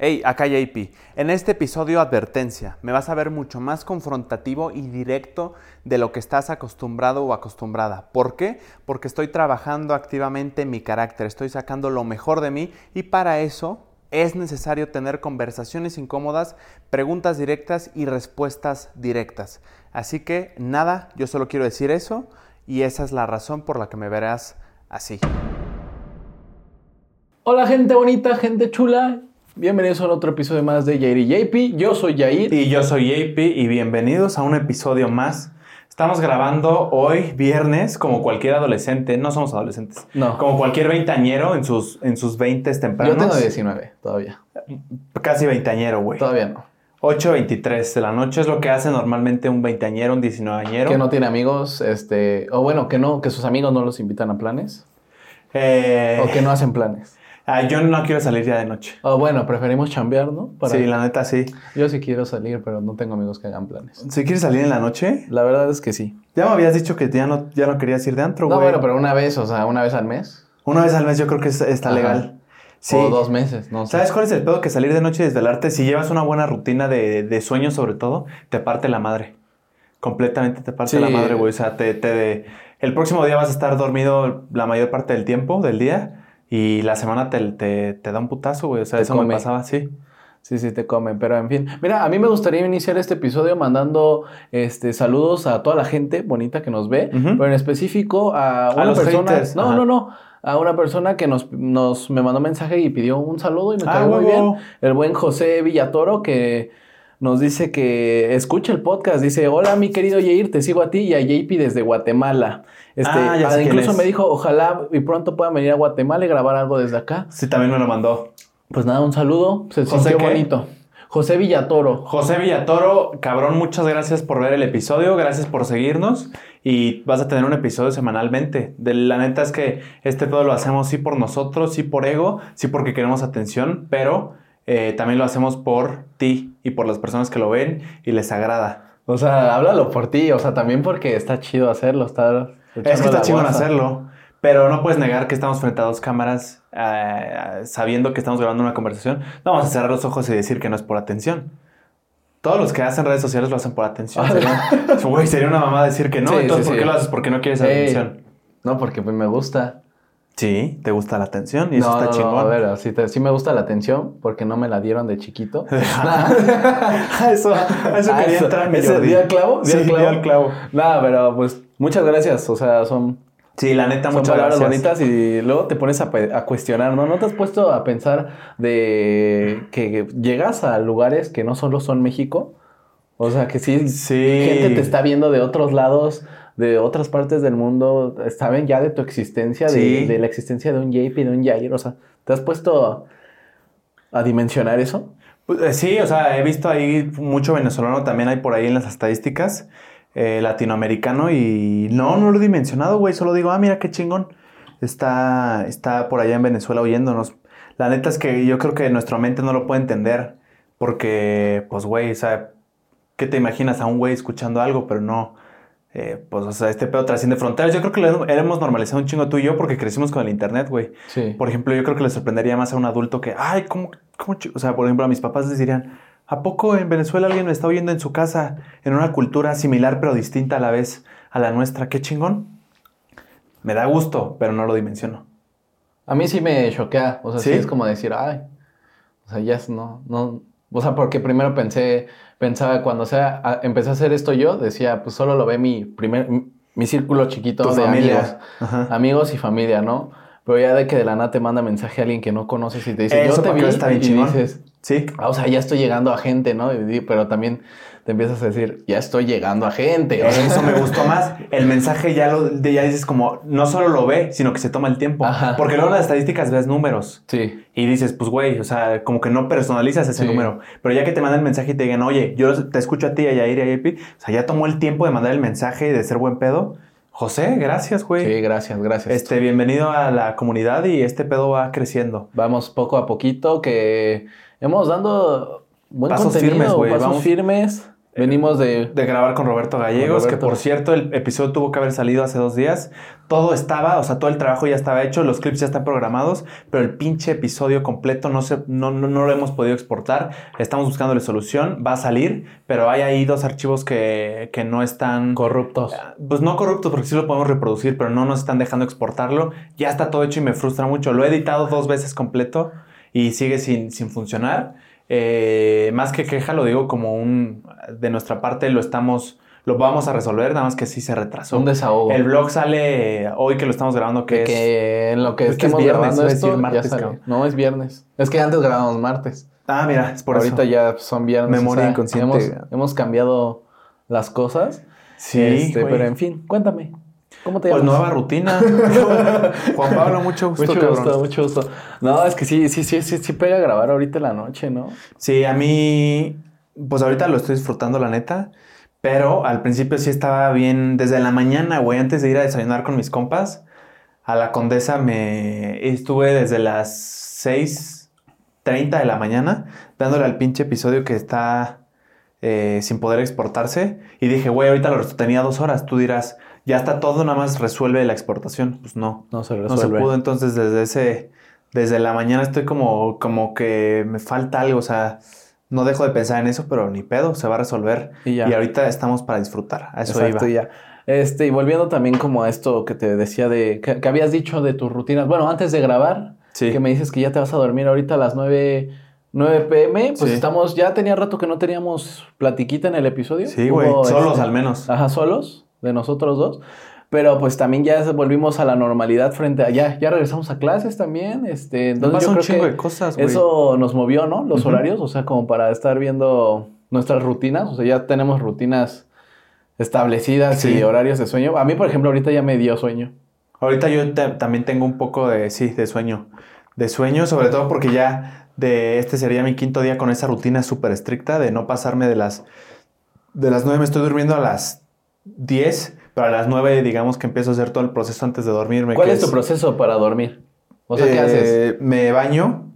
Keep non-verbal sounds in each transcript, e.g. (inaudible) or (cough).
Hey, acá JP. En este episodio advertencia, me vas a ver mucho más confrontativo y directo de lo que estás acostumbrado o acostumbrada. ¿Por qué? Porque estoy trabajando activamente mi carácter, estoy sacando lo mejor de mí y para eso es necesario tener conversaciones incómodas, preguntas directas y respuestas directas. Así que nada, yo solo quiero decir eso y esa es la razón por la que me verás así. Hola gente bonita, gente chula. Bienvenidos a otro episodio más de Jair y JP. Yo soy Jair. Y yo soy JP y bienvenidos a un episodio más. Estamos grabando hoy, viernes, como cualquier adolescente. No somos adolescentes. No. Como cualquier veinteañero en sus, en sus veintes tempranos. Yo tengo 19 todavía. Casi veinteañero, güey. Todavía no. 8.23 de la noche es lo que hace normalmente un veinteañero, un diecinueveañero. Que no tiene amigos, este, o bueno, que no, que sus amigos no los invitan a planes. Eh, O que no hacen planes. Ah, yo no quiero salir ya de noche. O bueno, preferimos chambear, ¿no? Para- Sí, la neta sí. Yo sí quiero salir, pero no tengo amigos que hagan planes. ¿Si quieres salir en la noche? La verdad es que sí. Ya me habías dicho que ya no, ya no querías ir de antro, No, güey. bueno, pero una vez, o sea, una vez al mes. Una vez al mes yo creo que es- está Ajá. legal. Sí. O dos meses, no sé. ¿Sabes cuál es el pedo? Que salir de noche y desvelarte, si llevas una buena rutina de, de sueño sobre todo, te parte la madre. Completamente te parte Sí. la madre, güey. O sea, te, te- el próximo día vas a estar dormido la mayor parte del tiempo, del día, y la semana te, te, te da un putazo, güey. O sea, Te eso me come. pasaba, sí. Sí, sí, te comen, pero en fin. Mira, a mí me gustaría iniciar este episodio mandando este, saludos a toda la gente bonita que nos ve, pero en específico a una los persona. haters, no, ajá. no, no. A una persona que nos, nos me mandó mensaje y pidió un saludo y me Ah, cayó muy bien. El buen José Villatoro que nos dice que escucha el podcast. Dice: Hola, mi querido Yair, te sigo a ti y a JP desde Guatemala. Este, Ah, quién incluso me dijo: Ojalá y pronto puedan venir a Guatemala y grabar algo desde acá. Sí, también me lo mandó. Pues nada, un saludo. Se ¿José sintió qué? bonito. José Villatoro. José Villatoro, cabrón, muchas gracias por ver el episodio, gracias por seguirnos y vas a tener un episodio semanalmente. De, la neta es que este todo lo hacemos sí por nosotros, sí por ego, sí porque queremos atención, pero eh, también lo hacemos por ti y por las personas que lo ven y les agrada. O sea, háblalo por ti, o sea, también porque está chido hacerlo, está... Es que está chingón hacerlo, pero no puedes negar que estamos frente a dos cámaras eh, sabiendo que estamos grabando una conversación. No vamos a cerrar los ojos y decir que no es por atención. Todos los que hacen redes sociales lo hacen por atención. (laughs) Sería, güey, sería una mamá decir que no. Sí, Entonces, sí, ¿por sí. qué lo haces? Porque no quieres atención. No, porque pues me gusta. Sí, te gusta la atención y eso está no, no, chingón. a ver, sí, te- sí me gusta la atención porque no me la dieron de chiquito. (laughs) (laughs) A eso, eso quería eso- entrar, mi ese, Jordi. ¿di al clavo? ¿Di Sí, al di clavo? al clavo. Nada, pero pues muchas gracias, o sea, son, Sí, la neta, son muchas palabras gracias. bonitas y luego te pones a, a cuestionar, ¿no? ¿No te has puesto a pensar de que llegas a lugares que no solo son México? O sea, que sí, Sí. gente te está viendo de otros lados, de otras partes del mundo, saben ya de tu existencia, de, Sí. de la existencia de un JP, de un Jair, o sea, ¿te has puesto a, a dimensionar eso? Pues, eh, Sí, o sea, he visto ahí mucho venezolano también hay por ahí en las estadísticas, eh, latinoamericano y no, no lo he dimensionado, güey, solo digo, ah, mira qué chingón, está, está por allá en Venezuela oyéndonos. La neta es que yo creo que nuestra mente no lo puede entender porque, pues, güey, o sea, ¿qué te imaginas a un güey escuchando algo, pero no? Eh, pues, o sea, este pedo trasciende fronteras. Yo creo que lo hemos normalizado un chingo tú y yo porque crecimos con el internet, güey. Sí. Por ejemplo, yo creo que le sorprendería más a un adulto que, ay, ¿cómo, cómo chi-?" O sea, por ejemplo, a mis papás les dirían, ¿a poco en Venezuela alguien me está oyendo en su casa en una cultura similar pero distinta a la vez a la nuestra? Qué chingón. Me da gusto, pero no lo dimensiono. A mí sí me choquea, o sea, sí, ¿Sí? es como decir, ay, o sea, ya es, no, no, o sea, porque primero pensé, pensaba cuando sea, a- empecé a hacer esto yo, decía, pues solo lo ve mi primer, mi, mi círculo chiquito de familia. amigos, Ajá. amigos y familia, ¿no? Pero ya de que de la nada te manda mensaje a alguien que no conoces y te dice, Eso yo te vi, está bien y chingón. dices, Sí. ah, o sea, ya estoy llegando a gente, ¿no? Y pero también te empiezas a decir, ya estoy llegando a gente. Eso me gustó más. El mensaje ya lo de- ya dices como, no solo lo ve, sino que se toma el tiempo. Ajá. Porque luego en las estadísticas ves números. Sí, Y dices, pues güey, o sea, como que no personalizas ese Sí. número. Pero ya que te mandan el mensaje y te digan, oye, yo te escucho a ti, a Yair y a Yepi, o sea, ya tomó el tiempo de mandar el mensaje y de ser buen pedo. José, gracias, güey. sí, gracias, gracias. Este, bienvenido a la comunidad y este pedo va creciendo. Vamos poco a poquito que hemos dando buen Pasos contenido, firmes, güey, pasos vamos- firmes. Venimos de... de grabar con Roberto Gallegos, Roberto. que por cierto el episodio tuvo que haber salido hace dos días. Todo estaba, o sea, todo el trabajo ya estaba hecho, los clips ya están programados, pero el pinche episodio completo no, se, no, no, no lo hemos podido exportar. Estamos buscándole solución, va a salir, pero hay ahí dos archivos que, que no están... Corruptos. Pues no corruptos porque sí lo podemos reproducir, pero no nos están dejando exportarlo. Ya está todo hecho y me frustra mucho. Lo he editado dos veces completo y sigue sin, sin funcionar. Eh, más que queja, lo digo como un... De nuestra parte lo estamos... Lo vamos a resolver, nada más que sí se retrasó. Un desahogo. El blog sale hoy que lo estamos grabando, que es... que en lo que es que es viernes, grabando esto, decir martes, ya. No, es viernes. Es que antes grabábamos martes. Ah, mira, es por Ahorita eso. ya son viernes. Memoria inconsciente. Hemos, hemos cambiado las cosas. Sí, Este, pero en fin, cuéntame. ¿Cómo te Pues llamas? nueva rutina. (laughs) Juan Pablo, mucho gusto, Mucho cabrón. gusto, mucho gusto. No, es que sí, sí, sí, sí, sí pega a grabar ahorita en la noche, ¿no? Sí, a mí, pues ahorita lo estoy disfrutando, la neta. Pero al principio sí estaba bien, desde la mañana, güey, antes de ir a desayunar con mis compas, a la Condesa me estuve desde las 6.30 de la mañana dándole al pinche episodio que está eh, sin poder exportarse. Y dije, güey, ahorita lo tenía dos horas. Tú dirás, ya está todo, nada más resuelve la exportación. Pues no, No se no resuelve. se pudo. Entonces desde ese, desde la mañana estoy como, como que me falta algo. O sea, no dejo de pensar en eso, pero ni pedo, se va a resolver. Y ya. ahorita estamos para disfrutar. A eso Exacto, iba. ya. Este, y volviendo también como a esto que te decía de, que, que habías dicho de tus rutinas. Bueno, antes de grabar, Sí. que me dices que ya te vas a dormir ahorita a las 9, 9 pm, pues Sí. estamos, ya tenía rato que no teníamos platiquita en el episodio. Sí, güey, solos este, al menos. Ajá, solos, de nosotros dos. Pero pues también ya volvimos a la normalidad frente a, ya, ya regresamos a clases también, este, Nos entonces yo un creo chingo que de cosas, güey. eso nos movió, ¿no? Los horarios, o sea, como para estar viendo nuestras rutinas, o sea, ya tenemos rutinas establecidas Sí. y horarios de sueño. A mí, por ejemplo, ahorita ya me dio sueño. Ahorita yo te- también tengo un poco de, sí, de sueño. De sueño, sobre todo porque ya de este sería mi quinto día con esa rutina súper estricta de no pasarme de las... De las nueve me estoy durmiendo a las 10, pero a las 9 digamos que empiezo a hacer todo el proceso antes de dormirme. ¿Cuál es tu proceso para dormir? O sea, ¿qué eh, haces? Me baño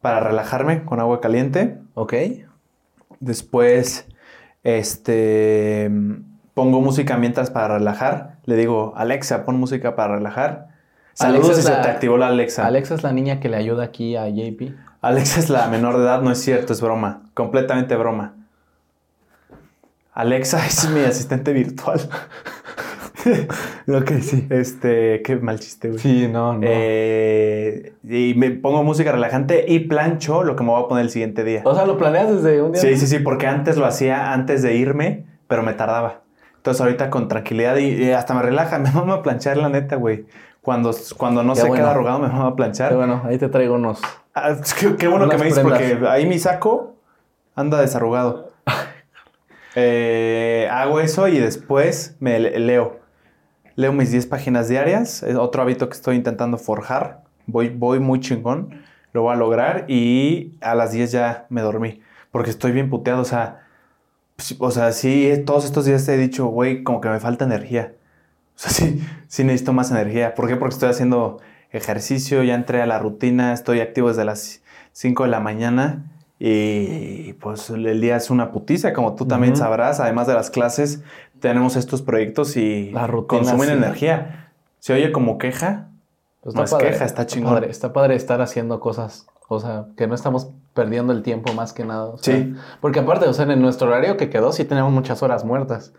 para relajarme con agua caliente. Ok. Después, este, pongo música mientras para relajar. Le digo, Alexa, pon música para relajar. Saludos si se te activó la Alexa. Alexa es la niña que le ayuda aquí a JP. Alexa es la menor de edad, no es cierto, es broma. Completamente broma. Alexa es mi (laughs) asistente virtual. ok, sí. Este, qué mal chiste, güey. Sí, no, no. Eh, y me pongo música relajante y plancho lo que me voy a poner el siguiente día. o sea, ¿lo planeas desde un día? Sí, sí, sí, porque antes lo hacía antes de irme, pero me tardaba. Entonces ahorita con tranquilidad y, y hasta me relaja, (laughs) me mama a planchar la neta, güey. Cuando, cuando no Qué se bueno. queda arrugado me mama a planchar. Pero bueno, ahí te traigo unos. Ah, que- qué bueno que me dices porque ahí mi saco anda desarrugado. Eh, hago eso y después me le- leo. Leo mis 10 páginas diarias. Es otro hábito que estoy intentando forjar. Voy, voy muy chingón. Lo voy a lograr y a las 10 ya me dormí. Porque estoy bien puteado. O sea, sí- o sea, sí, todos estos días te he dicho, güey, como que me falta energía. O sea, (laughs) sí, sí necesito más energía. ¿Por qué? Porque estoy haciendo ejercicio, ya entré a la rutina, estoy activo desde las 5 de la mañana y pues el día es una putiza, como tú también Ujú. sabrás. Además de las clases, tenemos estos proyectos y La rutina, consumen sí. energía. Se oye como queja, Pues No es queja, está chingón. Padre, está padre estar haciendo cosas, o sea, que no estamos perdiendo el tiempo más que nada. o sea, Sí. Porque aparte, o sea, en nuestro horario que quedó, sí tenemos muchas horas muertas.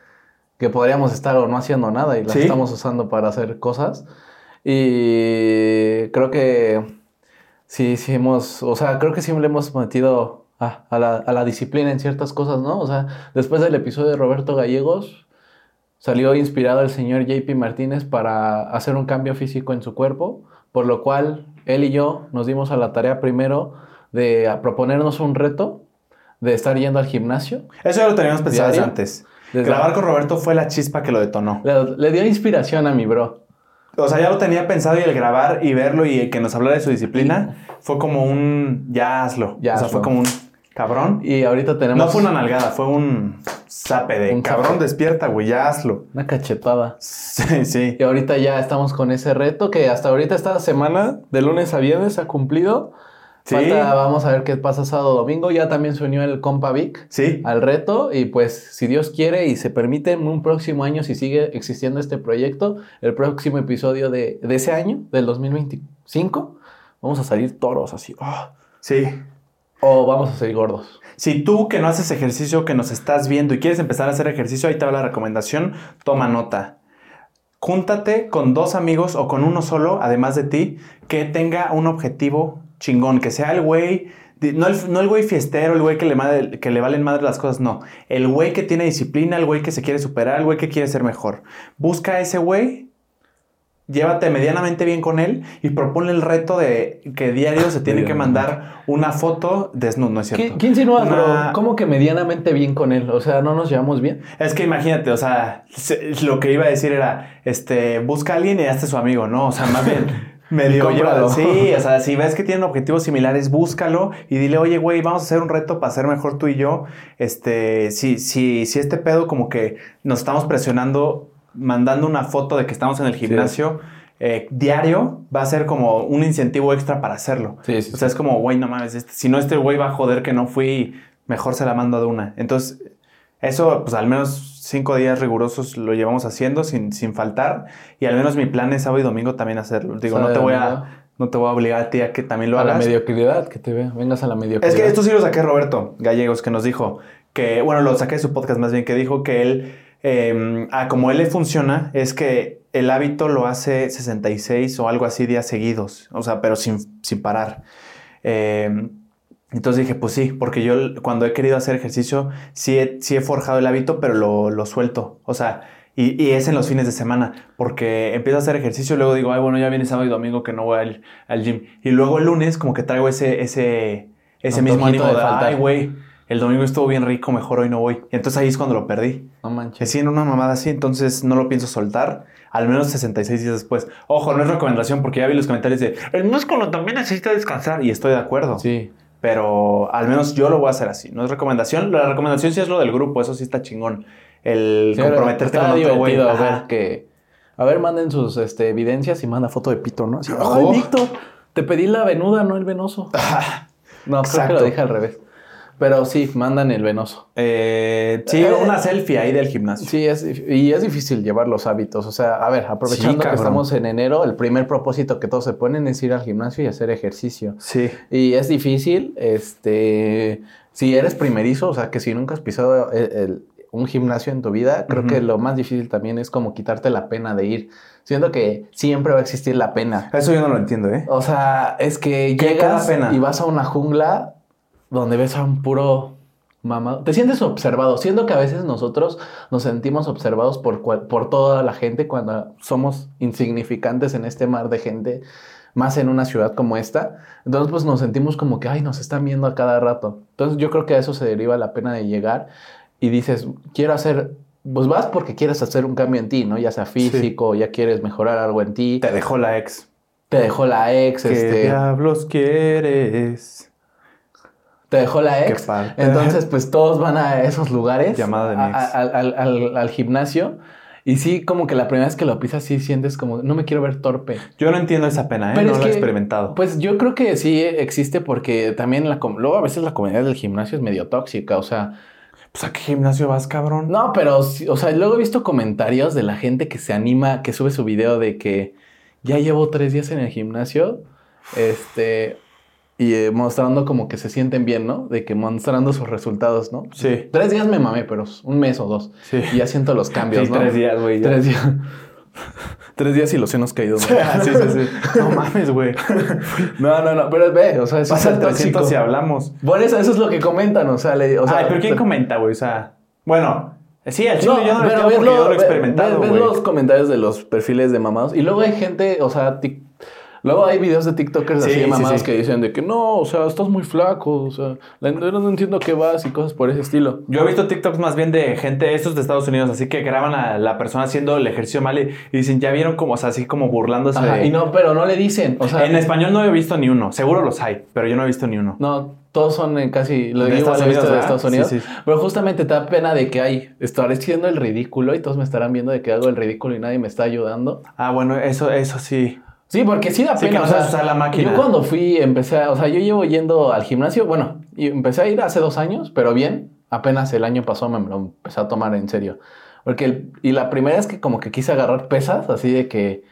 Que podríamos estar o no haciendo nada y las Sí. estamos usando para hacer cosas. Y creo que sí, sí hemos, o sea, creo que sí le hemos metido a, a la, a la disciplina en ciertas cosas, ¿no? O sea, después del episodio de Roberto Gallegos, salió inspirado el señor JP Martínez para hacer un cambio físico en su cuerpo, por lo cual él y yo nos dimos a la tarea primero de proponernos un reto de estar yendo al gimnasio. Eso ya lo teníamos pensado antes. Desde- Grabar con Roberto fue la chispa que lo detonó. Le, le dio inspiración a mi bro. O sea, ya lo tenía pensado y el grabar y verlo y que nos hablara de su disciplina fue como un ya hazlo. Ya o sea, hazlo. fue como un cabrón. Y ahorita tenemos No fue una nalgada, fue un zape de Un cabrón, zape. despierta, güey, ya hazlo. una cachetada. Sí, sí. Y ahorita ya estamos con ese reto que hasta ahorita esta semana, de lunes a viernes, ha cumplido. Sí. Falta, vamos a ver qué pasa sábado domingo. Ya también se unió el compa Vic Sí. al reto y pues si Dios quiere y se permite en un próximo año si sigue existiendo este proyecto, el próximo episodio de, de ese año, del 2025, vamos a salir toros así. ¡ah! Sí. O vamos a salir gordos. Si tú que no haces ejercicio, que nos estás viendo y quieres empezar a hacer ejercicio, ahí te va la recomendación, toma nota. Júntate con dos amigos o con uno solo, además de ti, que tenga un objetivo chingón, que sea el güey, no el, no el güey fiestero, el güey que le, madre- que le valen madre las cosas, no. El güey que tiene disciplina, el güey que se quiere superar, el güey que quiere ser mejor. Busca a ese güey, llévate medianamente bien con él y proponle el reto de que diario se tiene que mandar una foto desnudo, ¿no es cierto? ¿Qui- ¿Quién insinúa, Una- bro? ¿Cómo que medianamente bien con él? O sea, ¿no nos llevamos bien? Es que imagínate, o sea, se- lo que iba a decir era, este, busca a alguien y hazte su amigo, ¿no? O sea, más bien, (laughs) medio Sí, o sea, si ves que tienen objetivos similares, búscalo y dile, oye, güey, vamos a hacer un reto para ser mejor tú y yo. Este, si, si, si este pedo como que nos estamos presionando, mandando una foto de que estamos en el gimnasio eh, diario, va a ser como un incentivo extra para hacerlo. Sí, sí, O sea, es como, güey, no mames, este- si no este güey va a joder que no fui, mejor se la mando de una. Entonces, eso, pues al menos cinco días rigurosos lo llevamos haciendo sin, sin faltar. Y al menos mi plan es sábado y domingo también hacerlo. Digo, no te voy a, no te voy a obligar a ti a que también lo a la hagas. mediocridad, que te vea. Vengas a la mediocridad. Es que esto sí lo saqué Roberto Gallegos, que nos dijo que, bueno, lo saqué de su podcast más bien, que dijo que él, eh, ah, como él le funciona, es que el hábito lo hace 66 o algo así días seguidos, o sea, pero sin, sin parar. Eh, entonces dije, pues sí, porque yo cuando he querido hacer ejercicio, sí he, sí he forjado el hábito, pero lo, lo suelto. O sea, y, y es en los fines de semana, porque empiezo a hacer ejercicio y luego digo, ay, bueno, ya viene sábado y domingo que no voy al, al gym. Y luego el lunes como que traigo ese, ese, ese mismo ánimo de de, ay, güey, el domingo estuvo bien rico, mejor hoy no voy. Y entonces ahí es cuando lo perdí. No manches. Sí, en una mamada así, entonces no lo pienso soltar, al menos 66 días después. Ojo, no es recomendación porque ya vi los comentarios de, el músculo también necesita descansar, y estoy de acuerdo. Sí. Pero al menos yo lo voy a hacer así. No es recomendación. La recomendación sí es lo del grupo. Eso sí está chingón. El Sí, comprometerte con otro güey. Ajá. ver que... A ver, manden sus este, evidencias y manda foto de pito, ¿no? Así, Víctor, te pedí la venuda, no el venoso. (laughs) No, creo que lo dije al revés. Pero sí, mandan el venoso. Eh, sí, Eh, una selfie ahí del gimnasio. Sí, es, y es difícil llevar los hábitos. O sea, a ver, aprovechando Sí, que estamos en enero, el primer propósito que todos se ponen es ir al gimnasio y hacer ejercicio. Sí. Y es difícil, este, si eres primerizo, o sea, que si nunca has pisado el- el- un gimnasio en tu vida, creo que lo más difícil también es como quitarte la pena de ir. Siento que siempre va a existir la pena. Eso yo no lo entiendo, ¿eh? O sea, es que ¿Qué llegas pena? y vas a una jungla donde ves a un puro mamado. Te sientes observado. Siento que a veces nosotros nos sentimos observados por, por toda la gente cuando somos insignificantes en este mar de gente, más en una ciudad como esta. Entonces, pues nos sentimos como que, ay, nos están viendo a cada rato. Entonces, yo creo que a eso se deriva la pena de llegar y dices, quiero hacer. Pues vas porque quieres hacer un cambio en ti, ¿no? Ya sea físico, ya quieres mejorar algo en ti. Te dejó la ex. Te dejó la ex, ¿Qué este. diablos quieres? Te dejó la Qué ex. Entonces, (laughs) pues todos van a esos lugares. Llamada de mi a- ex. a- Al, al- al- al gimnasio. Y sí, como que la primera vez que lo pisas, sí sientes como, no me quiero ver torpe. Yo no entiendo esa pena, ¿eh? Pero no es lo he experimentado. Pues yo creo que sí existe porque también la, luego a veces la comunidad del gimnasio es medio tóxica. O sea, Pues a qué gimnasio vas, cabrón. no, pero, o sea, luego he visto comentarios de la gente que se anima, que sube su video de que ya llevo tres días en el gimnasio, este, y eh, mostrando como que se sienten bien, ¿no? De que mostrando sus resultados, ¿no? Sí. Tres días me mamé, pero un mes o dos. Sí. Y ya siento los cambios, Sí, ¿no? tres días, güey. Tres días. (laughs) Tres días y los senos caídos. Ah, (laughs) sí, sí, sí. (laughs) No mames, güey. No, no, no, pero ve, o sea, eso Pasa es el el 300 tóxico. si hablamos. Por eso, eso es lo que comentan, o sea, le, o sea Ay, pero ¿quién comenta, güey? O sea, bueno, sí, al chile No, yo no lo pero yo he experimentado, ves- los comentarios de los perfiles de mamados y luego hay gente, o sea, tic- luego hay videos de TikTokers Sí, así de sí, mamados sí. que dicen de que no, o sea, estás muy flaco, o sea, no entiendo qué vas y cosas por ese estilo. Yo he visto TikToks más bien de gente, estos de Estados Unidos, así que graban a la persona haciendo el ejercicio mal y, y dicen, ya vieron como, o sea, así como burlándose Ajá, de... y no, pero no le dicen, o sea, en español no he visto ni uno, seguro los hay, pero yo no he visto ni uno. no, todos son en casi, lo De igual Estados he visto Unidos, de. Estados Unidos, Sí, sí. pero justamente te da pena de que hay, estaré haciendo el ridículo y todos me estarán viendo de que hago el ridículo y nadie me está ayudando. Ah, bueno, eso, eso sí. Sí, porque sí da Sí, pena. no o sea, usar la máquina. Yo cuando fui, empecé a, o sea, yo llevo yendo al gimnasio, bueno, y empecé a ir hace dos años, pero bien, apenas el año pasado me lo empecé a tomar en serio. Porque, el- y la primera es que como que quise agarrar pesas, así de que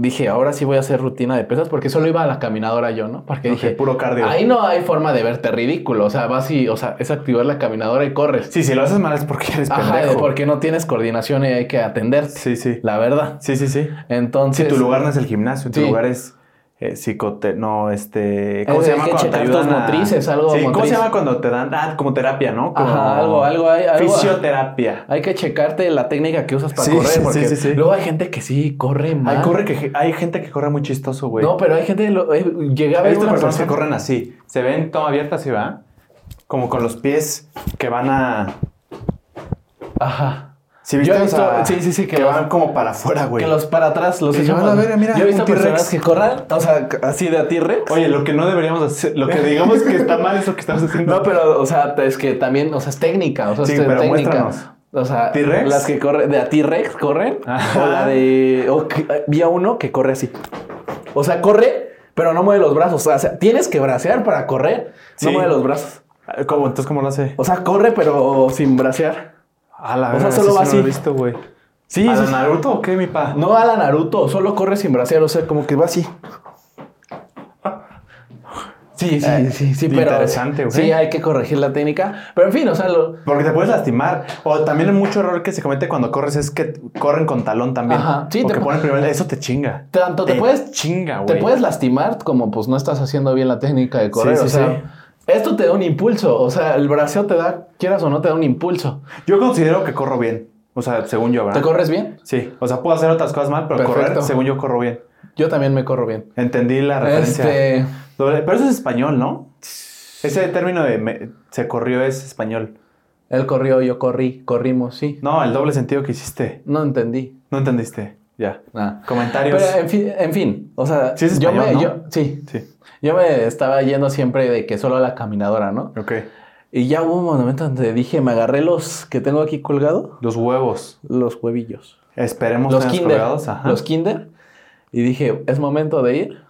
dije, ahora sí voy a hacer rutina de pesas, porque solo iba a la caminadora yo, ¿no? Porque Ok, dije, puro cardio. ahí no hay forma de verte ridículo, o sea, vas y, o sea, es activar la caminadora y corres. Sí, si lo haces mal es porque eres Ajá, pendejo. porque no tienes coordinación y hay que atenderte. Sí, sí. La verdad. Sí, sí, sí. Entonces. Sí, tu lugar no es el gimnasio, tu Sí. lugar es eh, psicote... No, este... ¿Cómo Eh, se llama que cuando te ayudan a- motrices, algo Sí, ¿cómo se llama cuando te dan... Ah, como terapia, ¿no? Como Ajá, algo, algo hay. Algo, Fisioterapia. Hay que checarte la técnica que usas para Sí, correr. sí, Porque sí, sí, luego hay gente que sí corre mal. Hay, corre que, hay gente que corre muy chistoso, güey. No, pero hay gente. Lo, eh, llegué a ver personas que corren así. Se ven toma abierta así, ¿va? Como con los pies que van a... Ajá. ¿Sí Yo viste? he O visto- sea, sí, sí, sí, que Que los- van como para afuera, güey. Que los para atrás los echan van a para- ver, mira, Yo he visto personas que corran, o sea, así de a T-Rex. Oye, lo que no deberíamos hacer... Lo que digamos que está mal es lo que estamos haciendo. (laughs) No, pero, o sea, es que también, o sea, es técnica. O sea, Sí, es pero técnica. muéstranos. O sea, ¿T-Rex? las que corren, de a T-Rex corren. Ajá. O la de. O que- eh, vi a uno que corre así. O sea, corre, pero no mueve los brazos. O sea, tienes que bracear para correr. No mueve los brazos. ¿Cómo? Entonces, ¿cómo lo hace? O sea, corre, pero sin bracear. A la o sea, solo va sí lo he así. visto, güey. Sí, ¿A la. Naruto o qué, mi pa? No a la Naruto, solo corre sin bracear. O sea, como que va así. Sí, sí, Eh, sí, sí, pero. interesante, güey. Sí, hay que corregir la técnica. Pero en fin, o sea, lo, Porque te puedes lastimar. O también mucho error que se comete cuando corres es que corren con talón también. Ajá, sí, Porque te- ponen primero, eso te chinga. Tanto te puedes- chinga, Te puedes lastimar como pues no estás haciendo bien la técnica de correr. Sí, sí, o sea, sí. Esto te da un impulso. O sea, el braceo te da, quieras o no, te da un impulso. Yo considero que corro bien. O sea, según yo, ¿Te ¿verdad? corres bien? Sí. O sea, puedo hacer otras cosas mal, pero Perfecto. correr, según yo, corro bien. Yo también me corro bien. Entendí la referencia. Este, Pero eso es español, ¿no? Ese término de me- se corrió es español. él corrió, yo corrí, corrimos, sí. No, el doble sentido que hiciste. No entendí. No entendiste. Ya. Ah. Comentarios. Pero en fin, en fin, o sea, Sí es yo me, ¿no? yo, sí, Sí. Yo me estaba yendo siempre de que solo a la caminadora, ¿no? Ok. Y ya hubo un momento donde dije, me agarré los que tengo aquí colgados, Los huevos. los huevillos. Esperemos los kinder, colgados. Ajá. los kinder, y dije, es momento de ir,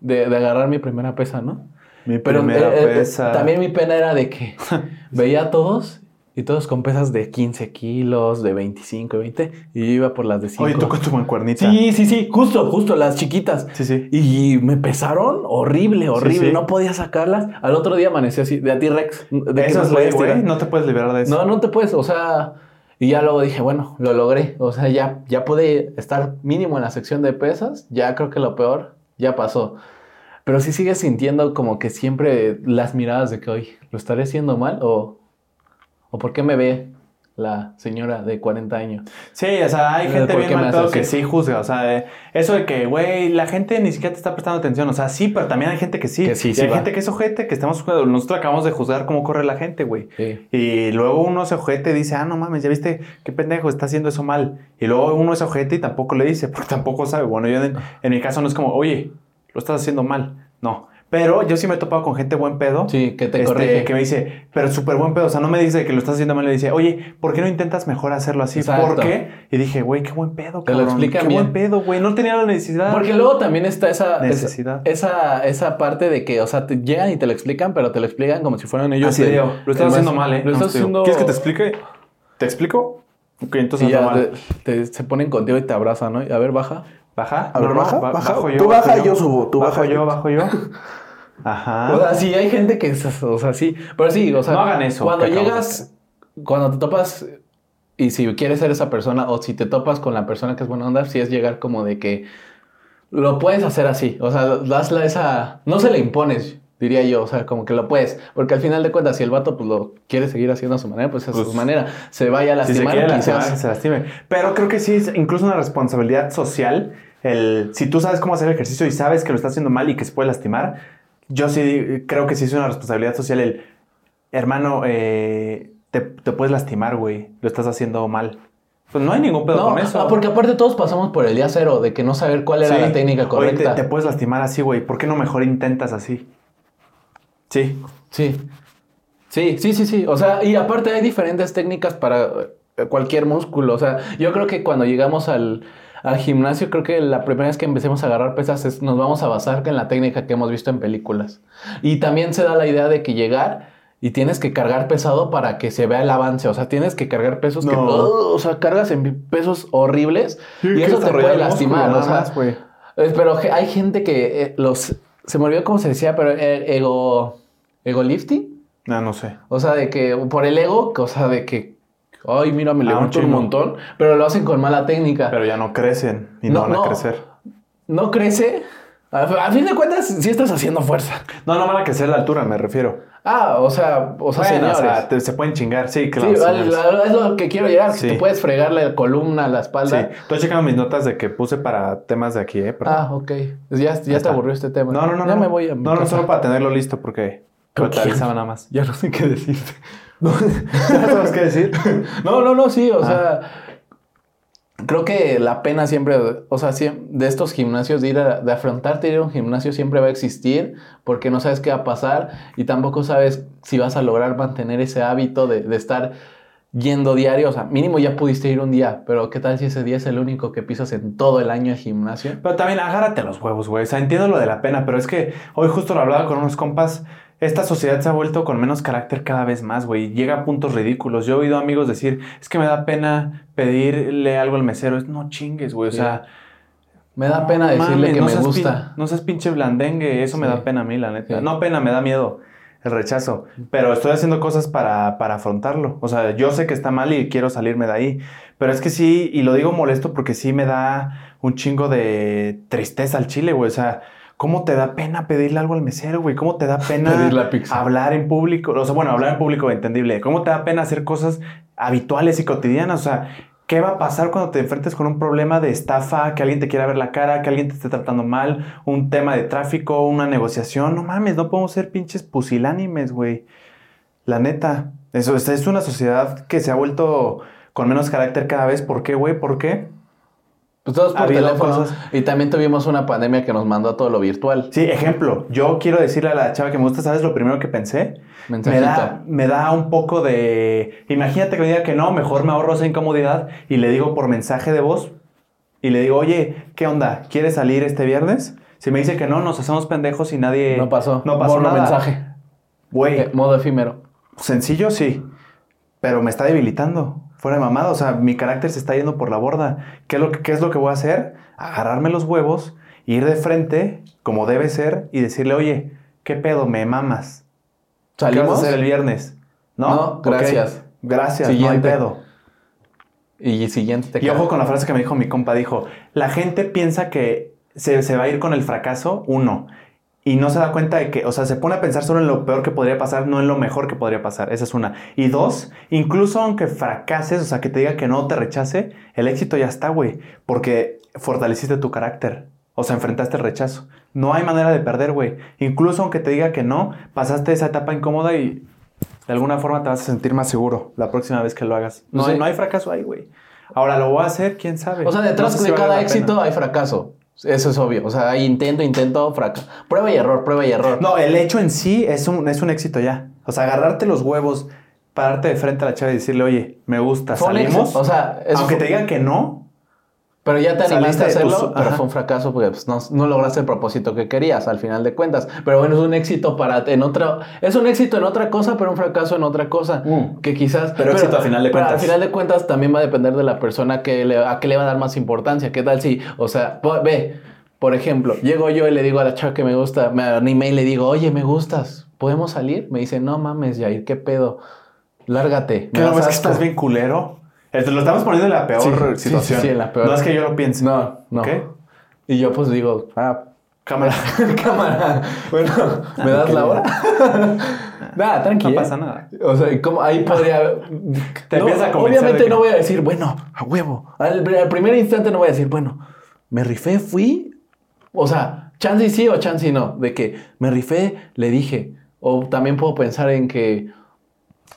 de, de agarrar mi primera pesa, ¿no? Mi Pero primera eh, eh, pesa. también mi pena era de que (laughs) veía a todos y todos con pesas de 15 kilos, de 25, 20, y yo iba por las de 5. Oye, tú con tu mancuernita. Sí, sí, sí, justo, justo, las chiquitas. Sí, sí. Y me pesaron horrible, horrible. sí. No podía sacarlas. Al otro día amanecí así, de a T-Rex. de que Eso no es ley, podías güey. tirar. No te puedes liberar de eso. No, no te puedes, o sea. Y ya luego dije, bueno, lo logré. O sea, ya, ya pude estar mínimo en la sección de pesas. Ya creo que lo peor ya pasó. Pero sí sigues sintiendo como que siempre las miradas de que, hoy ¿lo estaré haciendo mal? ¿O, o por qué me ve la señora de 40 años? Sí, o sea, hay gente ¿por bien mal que sí juzga. O sea, eh, eso de que, güey, la gente ni siquiera te está prestando atención. O sea, sí, pero también hay gente que sí. Que sí, y sí hay va. gente que es ojete, que estamos Nosotros acabamos de juzgar cómo corre la gente, güey. Sí. Y luego uno se ojete y dice, ah, no mames, ya viste qué pendejo, está haciendo eso mal. Y luego uno es ojete y tampoco le dice, (laughs) porque tampoco sabe. Bueno, yo en, en mi caso no es como, oye, lo estás haciendo mal. No. Pero yo sí me he topado con gente buen pedo. Sí, que te este, corrige. que me dice, pero súper buen pedo. O sea, no me dice que lo estás haciendo mal. Le dice, oye, ¿por qué no intentas mejor hacerlo así? Exacto. ¿Por qué? Y dije, güey, qué buen pedo, Te lo cabrón. explican Qué bien. buen pedo, güey. No tenía la necesidad. Porque luego también está esa Necesidad. Esa, esa parte de que, o sea, te llegan y te lo explican, pero te lo explican como si fueran ellos. Así de, lo estás haciendo mal, ¿eh? Lo estás No, digo, haciendo. ¿Quieres que te explique? ¿Te explico? Ok, entonces Y ya te- te- se ponen contigo y te abrazan, ¿no? A ver, baja. ¿Baja? A ver, baja, ba- baja. Bajo yo. Tú bajo baja, yo subo, tú bajo baja. yo, bajo yo. (laughs) Ajá. O sea, sí, hay gente que es, o sea, sí. Pero sí, o sea. No hagan eso Cuando llegas, cuando te topas, y si quieres ser esa persona, o si te topas con la persona que es buena onda, sí es llegar como de que lo puedes hacer así. O sea, dasla esa. No se le impones, diría yo. O sea, como que lo puedes. Porque al final de cuentas, si el vato pues lo quiere seguir haciendo a su manera, pues a Pues, su manera. Se vaya a si se lastimar, quizás. que se lastime. Pero creo que sí es incluso una responsabilidad social. El, si tú sabes cómo hacer ejercicio y sabes que lo estás haciendo mal y que se puede lastimar, yo sí creo que sí es una responsabilidad social el, hermano, eh, te, te puedes lastimar, güey. Lo estás haciendo mal. Pues no hay ningún pedo No, con eso. ah, porque aparte todos pasamos por el día cero de que no saber cuál era Sí. la técnica Oye, correcta. te, te puedes lastimar así, güey. ¿Por qué no mejor intentas así? Sí. Sí. Sí, sí, sí, sí. O sea, y aparte hay diferentes técnicas para eh, cualquier músculo. O sea, yo creo que cuando llegamos al, al gimnasio, creo que la primera vez que empecemos a agarrar pesas es, nos vamos a basar en la técnica que hemos visto en películas. Y también se da la idea de que llegar y tienes que cargar pesado para que se vea el avance. O sea, tienes que cargar pesos que... No. ¡oh! o sea, cargas en pesos horribles Sí, y eso te puede lastimar. O sea, más, pero hay gente que eh, los... Se me olvidó cómo se decía, pero eh, ego... Ego lifting. No, no sé. O sea, de que por el ego, o sea, de que... Ay, mira, me Ah, un levanto un, chingo. montón. Pero lo hacen con mala técnica. Pero ya no crecen y no, No, van a no. crecer. no crece. A, fin de cuentas, sí estás haciendo fuerza. No, no van a crecer la altura, me refiero. Ah, o sea, o sea, Bueno, o señores. sea, te- se pueden chingar, sí, claro. sí, es lo que quiero llegar. que Sí. Te puedes fregar la columna, la Sí, espalda. estoy checando mis notas de que puse para temas de aquí, ¿eh? Pero- Ah, ok. Ya, ya te está. aburrió este tema. no, no, no. Ya no. me voy a No, no, solo para tenerlo listo porque te Ok. avisaba nada más. Ya no sé qué decirte. (laughs) No, ¿Ya sabes qué decir? (laughs) no, no, no, sí, o Ah. sea. Creo que la pena siempre, o sea, de estos gimnasios, de ir a, de afrontarte ir a un gimnasio siempre va a existir porque no sabes qué va a pasar y tampoco sabes si vas a lograr mantener ese hábito de, de estar yendo diario. O sea, mínimo ya pudiste ir un día, pero ¿qué tal si ese día es el único que pisas en todo el año al gimnasio? Pero también agárrate los huevos, güey. O sea, entiendo lo de la pena, pero es que hoy justo lo hablaba con unos compas. Esta sociedad se ha vuelto con menos carácter cada vez más, güey. Llega a puntos ridículos. Yo he oído amigos decir, es que me da pena pedirle algo al mesero. Es no chingues, güey. O sea, Me da no pena decirle mames, que no me gusta. no seas pinche blandengue. Eso me da pena a mí, la neta. Sí. No pena, me da miedo. El rechazo. Pero estoy haciendo cosas para, para afrontarlo. O sea, yo sé que está mal y quiero salirme de ahí. Pero es que sí, y lo digo molesto porque sí me da un chingo de tristeza al chile, güey. O sea, ¿cómo te da pena pedirle algo al mesero, güey? ¿Cómo te da pena hablar en público? O sea, bueno, hablar en público entendible. ¿Cómo te da pena hacer cosas habituales y cotidianas? O sea, ¿qué va a pasar cuando te enfrentes con un problema de estafa, que alguien te quiera ver la cara, que alguien te esté tratando mal, un tema de tráfico, una negociación? No mames, no podemos ser pinches pusilánimes, güey. La neta. Eso es, es una sociedad que se ha vuelto con menos carácter cada vez. ¿Por qué, güey? ¿Por qué? Pues todos por teléfono. cosas- Y también tuvimos una pandemia que nos mandó a todo lo virtual. Sí, ejemplo. Yo quiero decirle a la chava que me gusta, ¿sabes lo primero que pensé? Me da, me da un poco de... Imagínate que me diga que no, mejor me ahorro esa incomodidad y le digo por mensaje de voz y le digo, oye, ¿qué onda? ¿Quieres salir este viernes? Si me dice que no, nos hacemos pendejos y nadie... No pasó. No pasó nada. mensaje. Güey, Eh, modo efímero. sencillo sí, pero me está debilitando. Fuera de mamada, o sea, mi carácter se está yendo por la borda. ¿Qué es lo que, qué es lo que voy a hacer? Agarrarme los huevos, ir de frente, como debe ser, y decirle, oye, ¿qué pedo? Me mamas. ¿Qué vas a ¿Salimos? hacer el viernes? No, No, gracias. Gracias, Siguiente. no hay pedo. Y siguiente te Y ojo con la frase que me dijo mi compa, dijo, la gente piensa que se, se va a ir con el fracaso, uno, y no se da cuenta de que, o sea, se pone a pensar solo en lo peor que podría pasar, no en lo mejor que podría pasar, esa es una. Y dos, incluso aunque fracases, o sea, que te diga que no te rechace, el éxito ya está, güey, porque fortaleciste tu carácter, o sea, enfrentaste el rechazo. No hay manera de perder, güey. Incluso aunque te diga que no, pasaste esa etapa incómoda y de alguna forma te vas a sentir más seguro la próxima vez que lo hagas. No, Sí. hay, no hay fracaso ahí, güey. Ahora lo voy a hacer, quién sabe. O sea, detrás No sé si de cada éxito hay fracaso. Eso es obvio. O sea, hay intento, intento, fracaso. Prueba y error, prueba y error. No, el hecho en sí es un, es un éxito ya. O sea, agarrarte los huevos, pararte de frente a la chava y decirle, oye, me gusta, salimos. O sea, Aunque fue- te digan que no, Pero ya te animaste a hacerlo, tus- pero fue un fracaso porque pues, no, no lograste el propósito que querías al final de cuentas. Pero bueno, es un éxito para en otra, es un éxito en otra cosa, pero un fracaso en otra cosa. Mm. Que quizás. Pero éxito al final de pero cuentas. al final de cuentas también va a depender de la persona que le, a qué le va a dar más importancia. ¿Qué tal si, o sea, ve, por ejemplo, llego yo y le digo a la chava que me gusta, me animé y le digo, oye, me gustas, ¿podemos salir? Me dice, no mames, Yair, ¿qué pedo? Lárgate. me no ves que asco". estás bien culero. Eh, Te lo estamos poniendo en la peor Sí, situación. sí, sí, en la peor. No es que yo lo piense. No, no. ¿Ok? Y yo pues digo, ah, Cámara. (laughs) cámara. Bueno, ¿me das la hora? (laughs) Nada, tranquilo. No pasa nada. O sea, ¿y ¿cómo ahí podría. Te No, empieza a convencer obviamente que- no voy a decir, bueno, a huevo. Al, al primer instante no voy a decir, bueno, me rifé, fui. O sea, chance sí o chance no. De que me rifé, le dije. O también puedo pensar en que.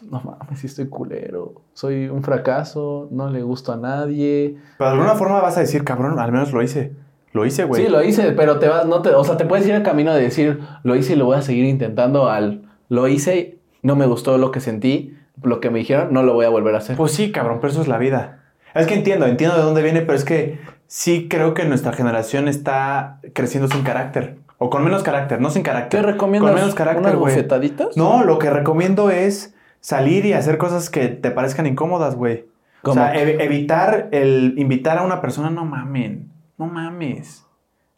No mames, si estoy culero. Soy un fracaso, no le gusto a nadie. Pero de alguna forma vas a decir, cabrón, al menos lo hice. Lo hice, güey. Sí, lo hice, pero te vas, no te, o sea, te puedes ir al camino de decir, lo hice y lo voy a seguir intentando al, lo hice, no me gustó lo que sentí, lo que me dijeron, no lo voy a volver a hacer. Pues sí, cabrón, pero eso es la vida. Es que entiendo, entiendo de dónde viene, pero es que sí creo que nuestra generación está creciendo sin carácter. O con menos carácter, no sin carácter. ¿Qué recomiendas? Con menos carácter, ¿Unas bofetaditas? No, lo que recomiendo es salir y hacer cosas que te parezcan incómodas, güey. O sea, ev- evitar el invitar a una persona, no mamen, no mames.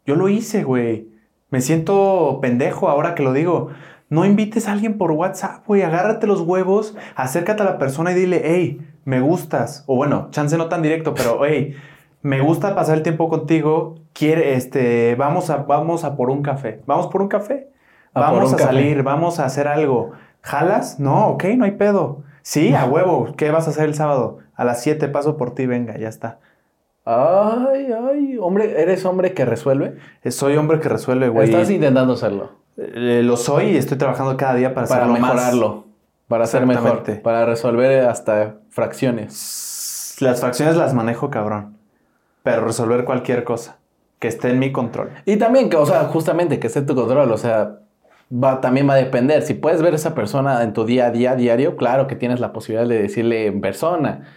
Yo lo hice, güey. Me siento pendejo ahora que lo digo. No invites a alguien por WhatsApp, güey. Agárrate los huevos, acércate a la persona y dile, hey, me gustas. O bueno, chance no tan directo, pero hey, me gusta pasar el tiempo contigo. Quiere, este, vamos a, vamos a por un café. Vamos por un café. A Vamos a café. salir, vamos a hacer algo. ¿Jalas? No, ok, no hay pedo. Sí, a huevo. ¿Qué vas a hacer el sábado? A las 7 paso por ti, venga, ya está. Ay, ay, hombre, ¿eres hombre que resuelve? Eh, Soy hombre que resuelve, güey. Estás intentando hacerlo. Eh, lo soy y estoy trabajando cada día para, Para más. mejorarlo. Para ser mejor. Para resolver hasta fracciones. Las fracciones las manejo, cabrón. Pero resolver cualquier cosa que esté en mi control. Y también que, o sea, justamente que esté en tu control, o sea, va, también va a depender. Si puedes ver a esa persona en tu día a día, diario, claro que tienes la posibilidad de decirle en persona.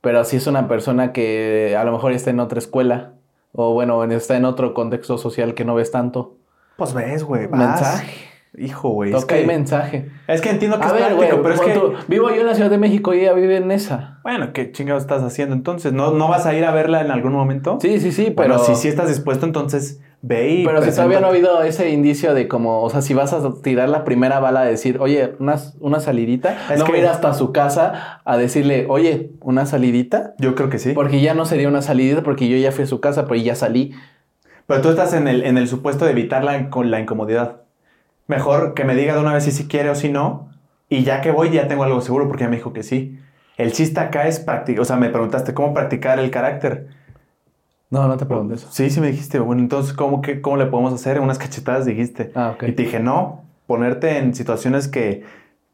Pero si es una persona que a lo mejor está en otra escuela, o bueno, está en otro contexto social que no ves tanto, Pues ves, güey. mensaje. Hijo, güey. Es Toca ahí que, mensaje. es que entiendo que A es ver, práctico, güey, pero es que... tú, vivo yo en la Ciudad de México y ella vive en esa. Bueno, ¿qué chingados estás haciendo entonces? ¿No, ¿No vas a ir a verla en algún momento? Sí, sí, sí, Pero pero... si sí estás dispuesto, entonces ve y Pero si todavía no ha habido ese indicio de como, o sea, si vas a tirar la primera bala a decir, oye, una, una salidita, Es no que- ir hasta su casa a decirle, oye, una salidita, Yo creo que sí. porque ya no sería una salidita porque yo ya fui a su casa, pero ya salí. Pero tú estás en el, en el supuesto de evitar la, con la incomodidad. Mejor que me diga de una vez si sí quiere o si no. Y ya que voy, ya tengo algo seguro porque ya me dijo que sí. El chiste acá es practicar. O sea, me preguntaste cómo practicar el carácter. No, no te preguntes eso. Sí, sí me dijiste. Bueno, entonces, ¿cómo, que, cómo le podemos hacer? Unas cachetadas dijiste. Ah, ok. Y te dije, no, ponerte en situaciones que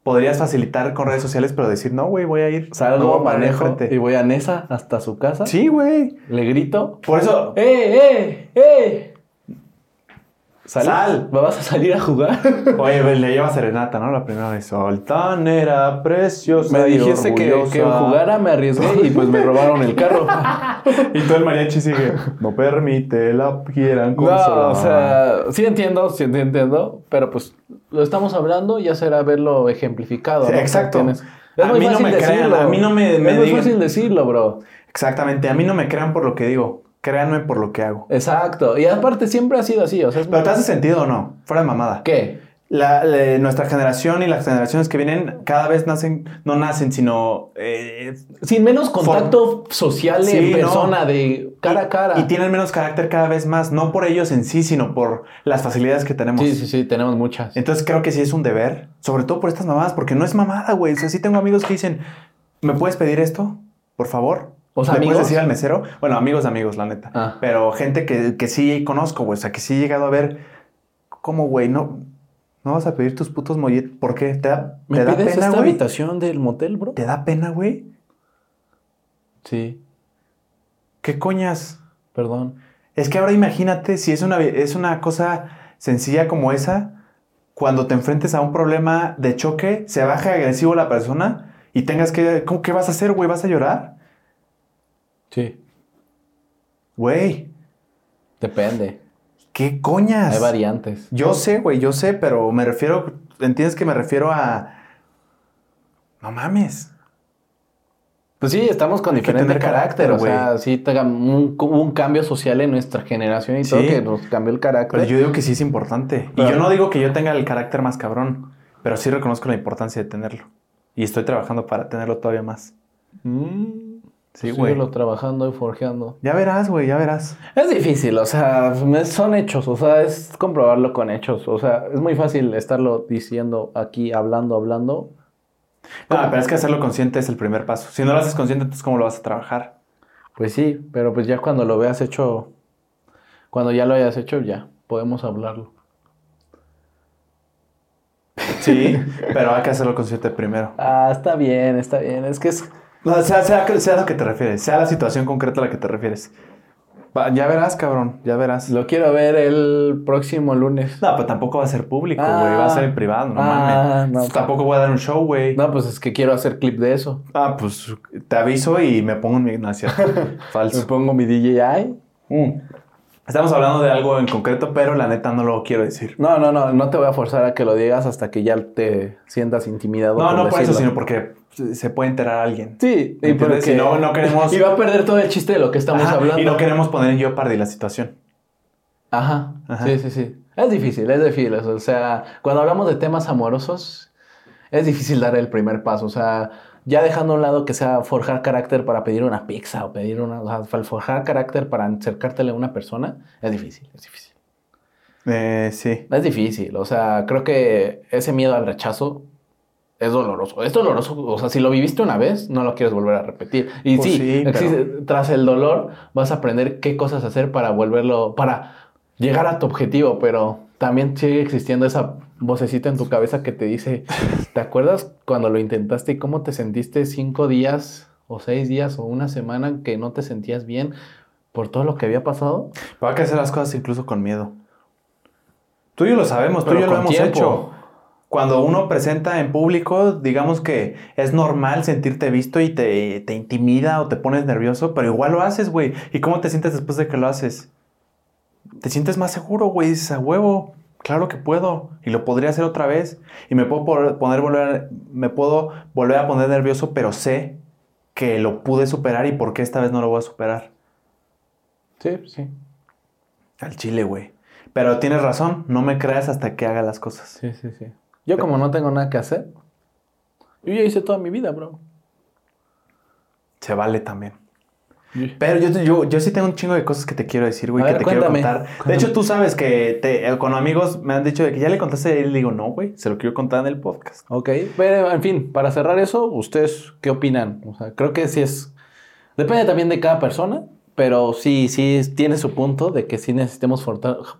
podrías facilitar con redes sociales, pero decir, no, güey, voy a ir. Salgo, parar manejo enfrente". y voy a Nesa hasta su casa. Sí, güey. Le grito, Por eso, ¡eh, eh, eh! Sal. ¿Me vas a salir a jugar? (laughs) oye, güey, le lleva serenata, ¿no? La primera vez. Soltanera, preciosa. me y dijiste que, orgullosa. que jugara, me arriesgué y pues me robaron el carro. (laughs) Y todo el mariachi sigue. No permite la quieran No, consolar. o sea, sí entiendo, sí entiendo, pero pues lo estamos hablando, ya será verlo ejemplificado. Sí, ¿no? exacto. A mí no me crean, a mí no me- me es muy digan- fácil decirlo, bro. Exactamente. A mí no me crean por lo que digo. Créanme por lo que hago. Exacto. Y aparte siempre ha sido así, o sea, es Pero muy- ¿te hace sentido o no? Fuera de mamada. ¿Qué? La- la- nuestra generación y las generaciones que vienen cada vez nacen, no nacen, sino eh, Sin menos contacto social Sí, en no. persona, de cara a cara. y tienen menos carácter cada vez más, no por ellos en sí, sino por las facilidades que tenemos. Sí, sí, sí, tenemos muchas. Entonces creo que sí es un deber, sobre todo por estas mamadas, porque no es mamada, güey. O sea, sí tengo amigos que dicen, ¿me puedes pedir esto? Por favor. O sea, ¿Le amigos. puedes decir al mesero? Bueno, amigos, amigos, la neta. Ah. Pero gente que, que sí conozco, güey. O sea, que sí he llegado a ver, ¿cómo, güey? No, no vas a pedir tus putos molletes. ¿Por qué? ¿Te da, ¿Me te da pides pena, esta güey? habitación del motel, bro? ¿Te da pena, güey? Sí, ¿Qué coñas? perdón. Es que ahora imagínate si es una, es una cosa sencilla como esa, cuando te enfrentes a un problema de choque, se baje agresivo la persona y tengas que... ¿Cómo, ¿Qué vas a hacer, güey? ¿Vas a llorar? Sí, Güey, depende. ¿qué coñas? Hay variantes. Yo sé, güey, yo sé, pero me refiero... ¿Entiendes que me refiero a... No mames. Pues sí, estamos con Hay que diferente tener carácter, carácter, o güey. sea, sí un, hubo un cambio social en nuestra generación y todo que nos cambió el carácter. Pero yo digo que sí es importante. Y yo no digo que yo tenga el carácter más cabrón, pero sí reconozco la importancia de tenerlo. Y estoy trabajando para tenerlo todavía más. Mm, Sí, pues güey. síguelo trabajando y forjeando. Ya verás, güey, ya verás. Es difícil, o sea, son hechos, o sea, es comprobarlo con hechos. O sea, es muy fácil estarlo diciendo aquí, hablando, hablando. No, pero es que hacerlo consciente es el primer paso. Si no lo haces consciente, entonces ¿cómo lo vas a trabajar? Pues sí, pero pues ya cuando lo veas hecho, cuando ya lo hayas hecho, ya podemos hablarlo. Sí, (laughs) pero hay que hacerlo consciente primero. Ah, está bien, está bien. Es que es. No, sea, sea, sea a lo que te refieres, sea la situación concreta a la que te refieres. Ya verás, cabrón, ya verás. Lo quiero ver el próximo lunes. No, pero tampoco va a ser público, Ah. güey. Va a ser en privado, no Ah, mames. no, tampoco voy a dar un show, güey. No, pues es que quiero hacer clip de eso. Ah, pues te aviso y me pongo en mi... Es cierto. (laughs) Me Falso. pongo mi DJI. Mm. Estamos hablando de algo en concreto, pero la neta no lo quiero decir. No, no, no, no te voy a forzar a que lo digas hasta que ya te sientas intimidado. No, no por eso, decirlo. sino porque se puede enterar alguien. Sí, y porque Si no, no queremos- (laughs) Y va a perder todo el chiste de lo que estamos Ajá, hablando. Y no queremos poner en Jeopardy la situación. Ajá. Ajá. Sí, sí, sí. Es difícil, es difícil. O sea, cuando hablamos de temas amorosos, es difícil dar el primer paso. O sea, ya dejando a un lado que sea forjar carácter para pedir una pizza o pedir una. O sea, forjar carácter para acercártele a una persona, es difícil, es difícil. Eh, sí. Es difícil. O sea, creo que ese miedo al rechazo es doloroso. Es doloroso. O sea, si lo viviste una vez, no lo quieres volver a repetir. Y Pues sí, sí, existe- tras el dolor vas a aprender qué cosas hacer para volverlo, para llegar a tu objetivo, pero también sigue existiendo esa vocecita en tu cabeza que te dice, (laughs) ¿te acuerdas cuando lo intentaste y cómo te sentiste cinco días o seis días o una semana que no te sentías bien por todo lo que había pasado? Pero hay que hacer las cosas incluso con miedo. Tú y yo lo sabemos, tú y yo lo hemos tiempo. hecho. Cuando uno presenta en público, digamos que es normal sentirte visto y te, te intimida o te pones nervioso, pero igual lo haces, güey. ¿Y cómo te sientes después de que lo haces? Te sientes más seguro, güey. Dices, a huevo, claro que puedo. Y lo podría hacer otra vez. Y me puedo poner, volver, me puedo volver a poner nervioso, pero sé que lo pude superar y por qué esta vez no lo voy a superar. Sí, sí. Al chile, güey. Pero tienes razón, no me creas hasta que haga las cosas. Sí, sí, sí. Yo como no tengo nada que hacer, yo ya hice toda mi vida, bro. Se vale también. Pero yo, yo, yo sí tengo un chingo de cosas que te quiero decir, güey, A que ver, te cuéntame. quiero contar. De Cuéntame. hecho, tú sabes que te- eh, con amigos me han dicho de que ya le contaste y le digo, no, güey, se lo quiero contar en el podcast. Ok, pero en fin, para cerrar eso, ¿ustedes qué opinan? O sea, creo que sí es... Depende también de cada persona, pero sí, sí tiene su punto de que sí necesitemos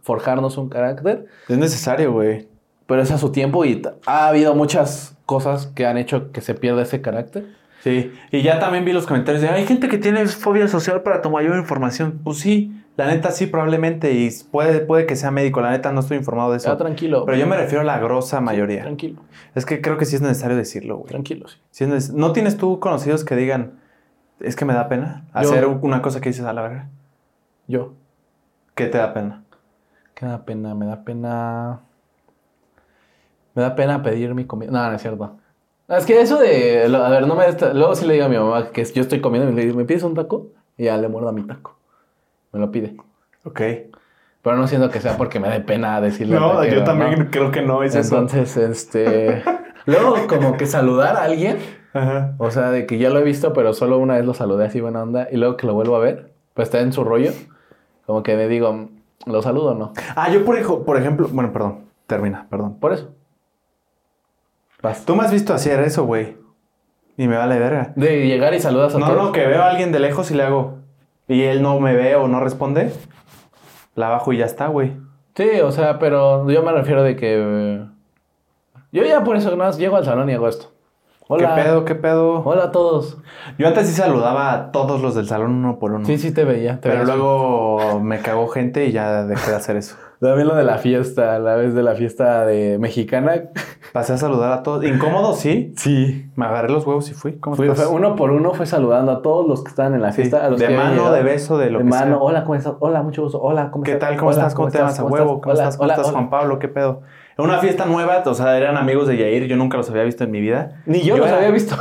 forjarnos un carácter, Es necesario, güey. Pero es a su tiempo y ha habido muchas cosas que han hecho que se pierda ese carácter. Sí. Y ya también vi los comentarios de, hay gente que tiene fobia social para tu mayor información. Pues sí, la neta sí, probablemente. Y puede, puede que sea médico, la neta no estoy informado de Ya, eso. tranquilo. Pero yo me refiero a la grosa mayoría. Tranquilo, Es que creo que sí es necesario decirlo, güey. tranquilo, sí. Sí es ¿No tienes tú conocidos que digan, es que me da pena Yo- hacer una cosa que dices a la verga? Yo. ¿Qué te da pena? ¿Qué me da pena? Me da pena... Me da pena pedir mi comida. No, no es cierto. Es que eso de... A ver, no me... Luego sí le digo a mi mamá que yo estoy comiendo y le digo, ¿me pides un taco? Y ya le muerdo a mi taco. Me lo pide. Ok. Pero no siento que sea porque me dé pena decirle. No, yo también ¿no? creo que no es eso. Entonces, este... Luego como que saludar a alguien. Ajá. O sea, de que ya lo he visto, pero solo una vez lo saludé así buena onda. Y luego que lo vuelvo a ver, pues está en su rollo. Como que me digo, ¿lo saludo o no? Ah, yo por, por ejemplo, bueno, perdón, termina, perdón. Por eso. Vas. Tú me has visto hacer eso, güey. Y me vale verga. De llegar y saludas a No, todos. no, que veo a alguien de lejos y le hago. Y él no me ve o no responde. La bajo y ya está, güey. Sí, o sea, pero yo me refiero de que... eh, Yo ya por eso nada más llego al salón y hago esto. Hola. ¿Qué pedo? ¿Qué pedo? Hola a todos. Yo antes sí saludaba a todos los del salón uno por uno. Sí, sí te veía. Te Pero veía. luego me cagó gente y ya dejé de hacer eso. También lo de la fiesta, la vez de la fiesta de mexicana. (laughs) Pasé a saludar a todos. Incómodo, sí. Sí. Me agarré los huevos y fui. ¿Cómo estás? fue uno por uno fue saludando a todos los que estaban en la Sí, fiesta. a los de que mano, llegado. de beso, de lo de que mano. sea. Hola, ¿cómo estás? Hola, mucho gusto. Hola, ¿cómo ¿Qué estás? tal? ¿Cómo Hola, estás? ¿Cómo te llamas? A huevo. ¿Cómo Hola, estás? ¿Cómo hola, estás. Juan Pablo? ¿Qué pedo? En una fiesta nueva, o sea, eran amigos de Yair. Yo nunca los había visto en mi vida. Ni yo, los era- había visto.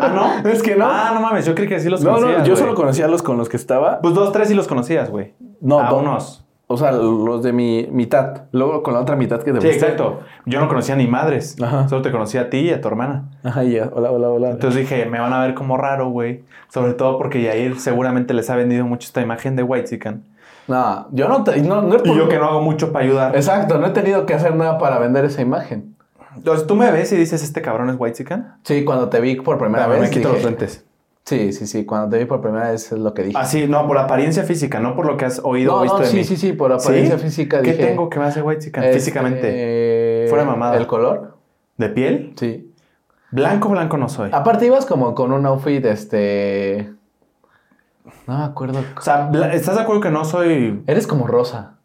Ah, ¿no? (laughs) Es que no. Ah, no mames. Yo creí que sí los no, conocías, no, yo güey. solo conocía a los con los que estaba. Pues dos, tres sí los conocías, güey. No, a unos. O sea, los de mi mitad. Luego con la otra mitad que te Sí, exacto. Yo no conocía ni madres. Ajá. Solo te conocía a ti y a tu hermana. Ajá, ya. Hola, hola, hola. Entonces dije, me van a ver como raro, güey. Sobre todo porque Yair seguramente les ha vendido mucho esta imagen de White Chicken. no, yo no, te, no, no he Y yo por- que no hago mucho para ayudar. Exacto, no he tenido que hacer nada para vender esa imagen. Entonces tú me ves y dices, ¿este cabrón es White Chicken? Sí, cuando te vi por primera me vez. quito dije- los lentes. Sí, sí, sí. Cuando te vi por primera vez es lo que dije. Así, no, por apariencia física, no por lo que has oído o no, visto no, de sí, mí. sí, sí, por apariencia física ¿Qué dije. tengo que me hace White Chicken este, físicamente? Fuera mamada. ¿El color? ¿De piel? Sí. Blanco, blanco no soy. Aparte ibas como con un outfit, este... No me acuerdo. O sea, ¿estás de acuerdo que no soy... Eres como rosa.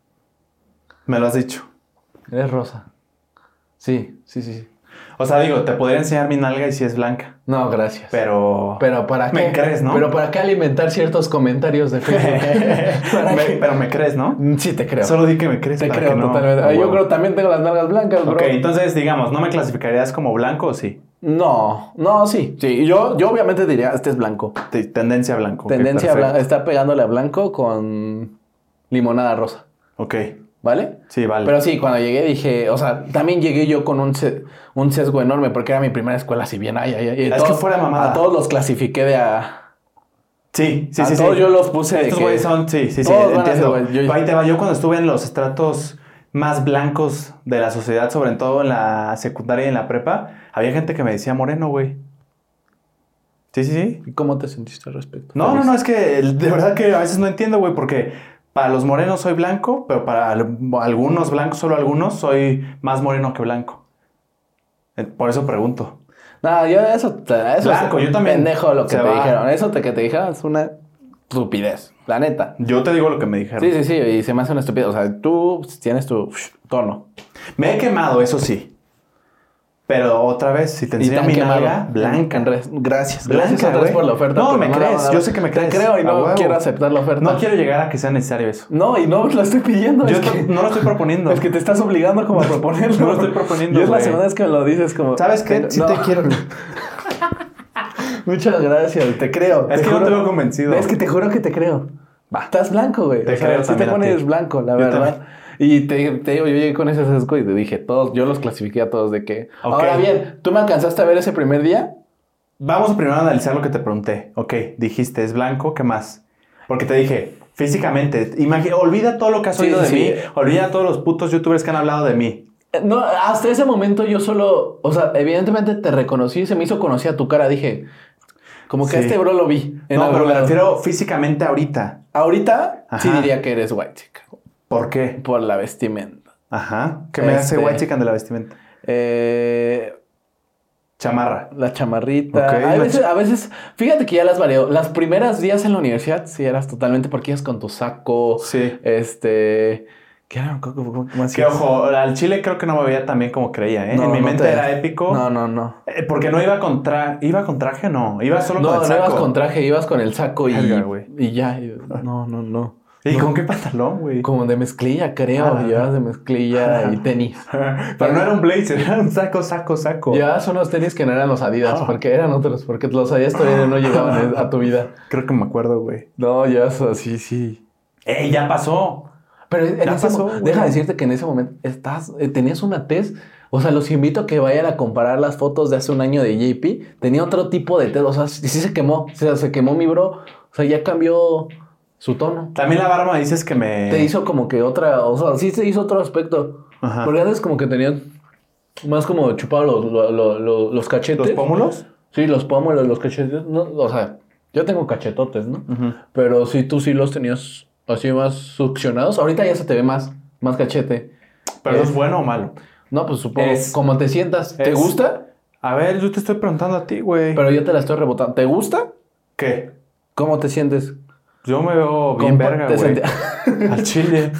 Me lo has dicho. Eres rosa. Sí, sí, sí. O sea, digo, te podría enseñar mi nalga y si es blanca. No, gracias. Pero... Pero para Me qué. crees, ¿no? Pero para qué alimentar ciertos comentarios de (laughs) Facebook. (laughs) ¿Para Me- pero me crees, ¿no? Sí, te creo. Solo di que me crees. te creo no- totalmente. Yo huevo. creo también tengo las nalgas blancas, bro. Ok, entonces, digamos, ¿no me clasificarías como blanco o sí? No, no, sí. Sí, yo, yo obviamente diría, este es blanco. Te- Tendencia a blanco. Tendencia a perfecto. blanco. Está pegándole a blanco con limonada rosa. Ok, ¿Vale? sí, vale. Pero sí, cuando llegué dije, o sea, también llegué yo con un, un sesgo enorme porque era mi primera escuela, si bien, ay, ay, ay. Es que fuera mamada. A todos los clasifiqué de a... sí, sí, a sí. sí. todos yo los puse de Estos güeyes son, sí, sí, sí, entiendo. ser, yo- Ahí te va. Yo cuando estuve en los estratos más blancos de la sociedad, sobre todo en la secundaria y en la prepa, había gente que me decía moreno, güey. Sí, sí, sí. ¿Y ¿Cómo te sentiste al respecto? No, no, no, es que de verdad que a veces no entiendo, güey, porque para los morenos soy blanco, pero para al- algunos blancos, solo algunos, soy más moreno que blanco. Eh, Por eso pregunto. No, yo eso, eso Blanco, es yo también. pendejo lo que te va. dijeron. Eso te, que te dijeron es una estupidez, la neta. Yo te digo lo que me dijeron. Sí, sí, sí, y se me hace una estupidez. O sea, tú tienes tu tono. Me he quemado, eso sí. Pero otra vez, si te enseño mi nalga, blanca. Gracias, Blanca, gracias otra vez güey. por la oferta. No, me crees, yo sé que me crees. Te creo y no quiero aceptar la oferta. No quiero llegar a que sea necesario eso. No, y no (laughs) lo estoy pidiendo. Yo es to- que, no lo estoy proponiendo. es que te estás obligando como a proponerlo. No lo estoy proponiendo, Y es la segunda vez que me lo dices como... ¿Sabes qué? Pero- no. te quiero. (laughs) Muchas gracias, te creo. Es te que no juro- te veo convencido. Es que te juro que te creo. Va, estás blanco, güey. Te o sea, creo sí te pones blanco, la Yo verdad. Y te, te digo, yo llegué con ese sesgo y te dije, todos, yo los clasifiqué a todos de que. Ahora bien, ¿tú me alcanzaste a ver ese primer día? Vamos primero a analizar lo que te pregunté. Ok, dijiste, es blanco, ¿qué más? Porque te dije, físicamente, imagi- olvida todo lo que has Sí, oído de sí, mí, olvida todos los putos youtubers que han hablado de mí. Eh, No, hasta ese momento yo solo, o sea, evidentemente te reconocí, se me hizo conocer a tu cara, dije, como que Sí. a este bro lo vi. en no, pero me refiero físicamente ahorita. Ahorita sí diría que eres white chica, ¿Por qué? por la vestimenta. Ajá. ¿Qué me hace Este- white chicken de la vestimenta? Eh, Chamarra. La chamarrita. Ok, a, la veces, a veces, fíjate que ya las varió. Las primeras días en la universidad sí eras totalmente porque ibas con tu saco. Sí. Este. ¿Qué era? ¿Cómo, Que ojo, al chile creo que no me veía tan bien como creía, ¿eh? No, en mi no mente te- era épico. No, no, no. Eh, porque no iba con traje. ¿Iba con traje? No. Iba solo No, con el no saco. ibas con traje, ibas con el saco y, güey. y ya. y- no, no, no. ¿Y No. con qué pantalón, güey? Como de mezclilla, creo. Ah. Llevas de mezclilla y tenis. Pero no era un blazer, era un saco, saco, saco. Llevas unos tenis que no eran los Adidas, Ah. porque eran otros, porque los Adidas todavía no llegaban a tu vida. Creo que me acuerdo, güey. No, llevas así, sí. ¡Ey, ya pasó! Pero en Ya ese pasó, deja decirte que en ese momento estás, eh, tenías una tez. O sea, los invito a que vayan a comparar las fotos de hace un año de JP. Tenía otro tipo de tez. O sea, sí se quemó. O sea, se quemó mi bro. O sea, ya cambió su tono. También la barba dices que me... Te hizo como que otra. O sea, sí se hizo otro aspecto. Ajá. Porque antes como que tenías más como chupado los, lo- lo- lo- los cachetes. ¿Los pómulos? Sí, los pómulos, los cachetes. No, o sea, yo tengo cachetotes, ¿no? Ujú. Pero sí, tú sí los tenías así más succionados. Ahorita ya se te ve más, más cachete. ¿Pero es bueno o malo? No, pues supongo. Es- como te sientas, ¿te es- gusta? A ver, yo te estoy preguntando a ti, güey. Pero yo te la estoy rebotando. ¿Te gusta? ¿Qué? ¿Cómo te sientes? Yo me veo bien ¿Cómo verga, güey. Al chile.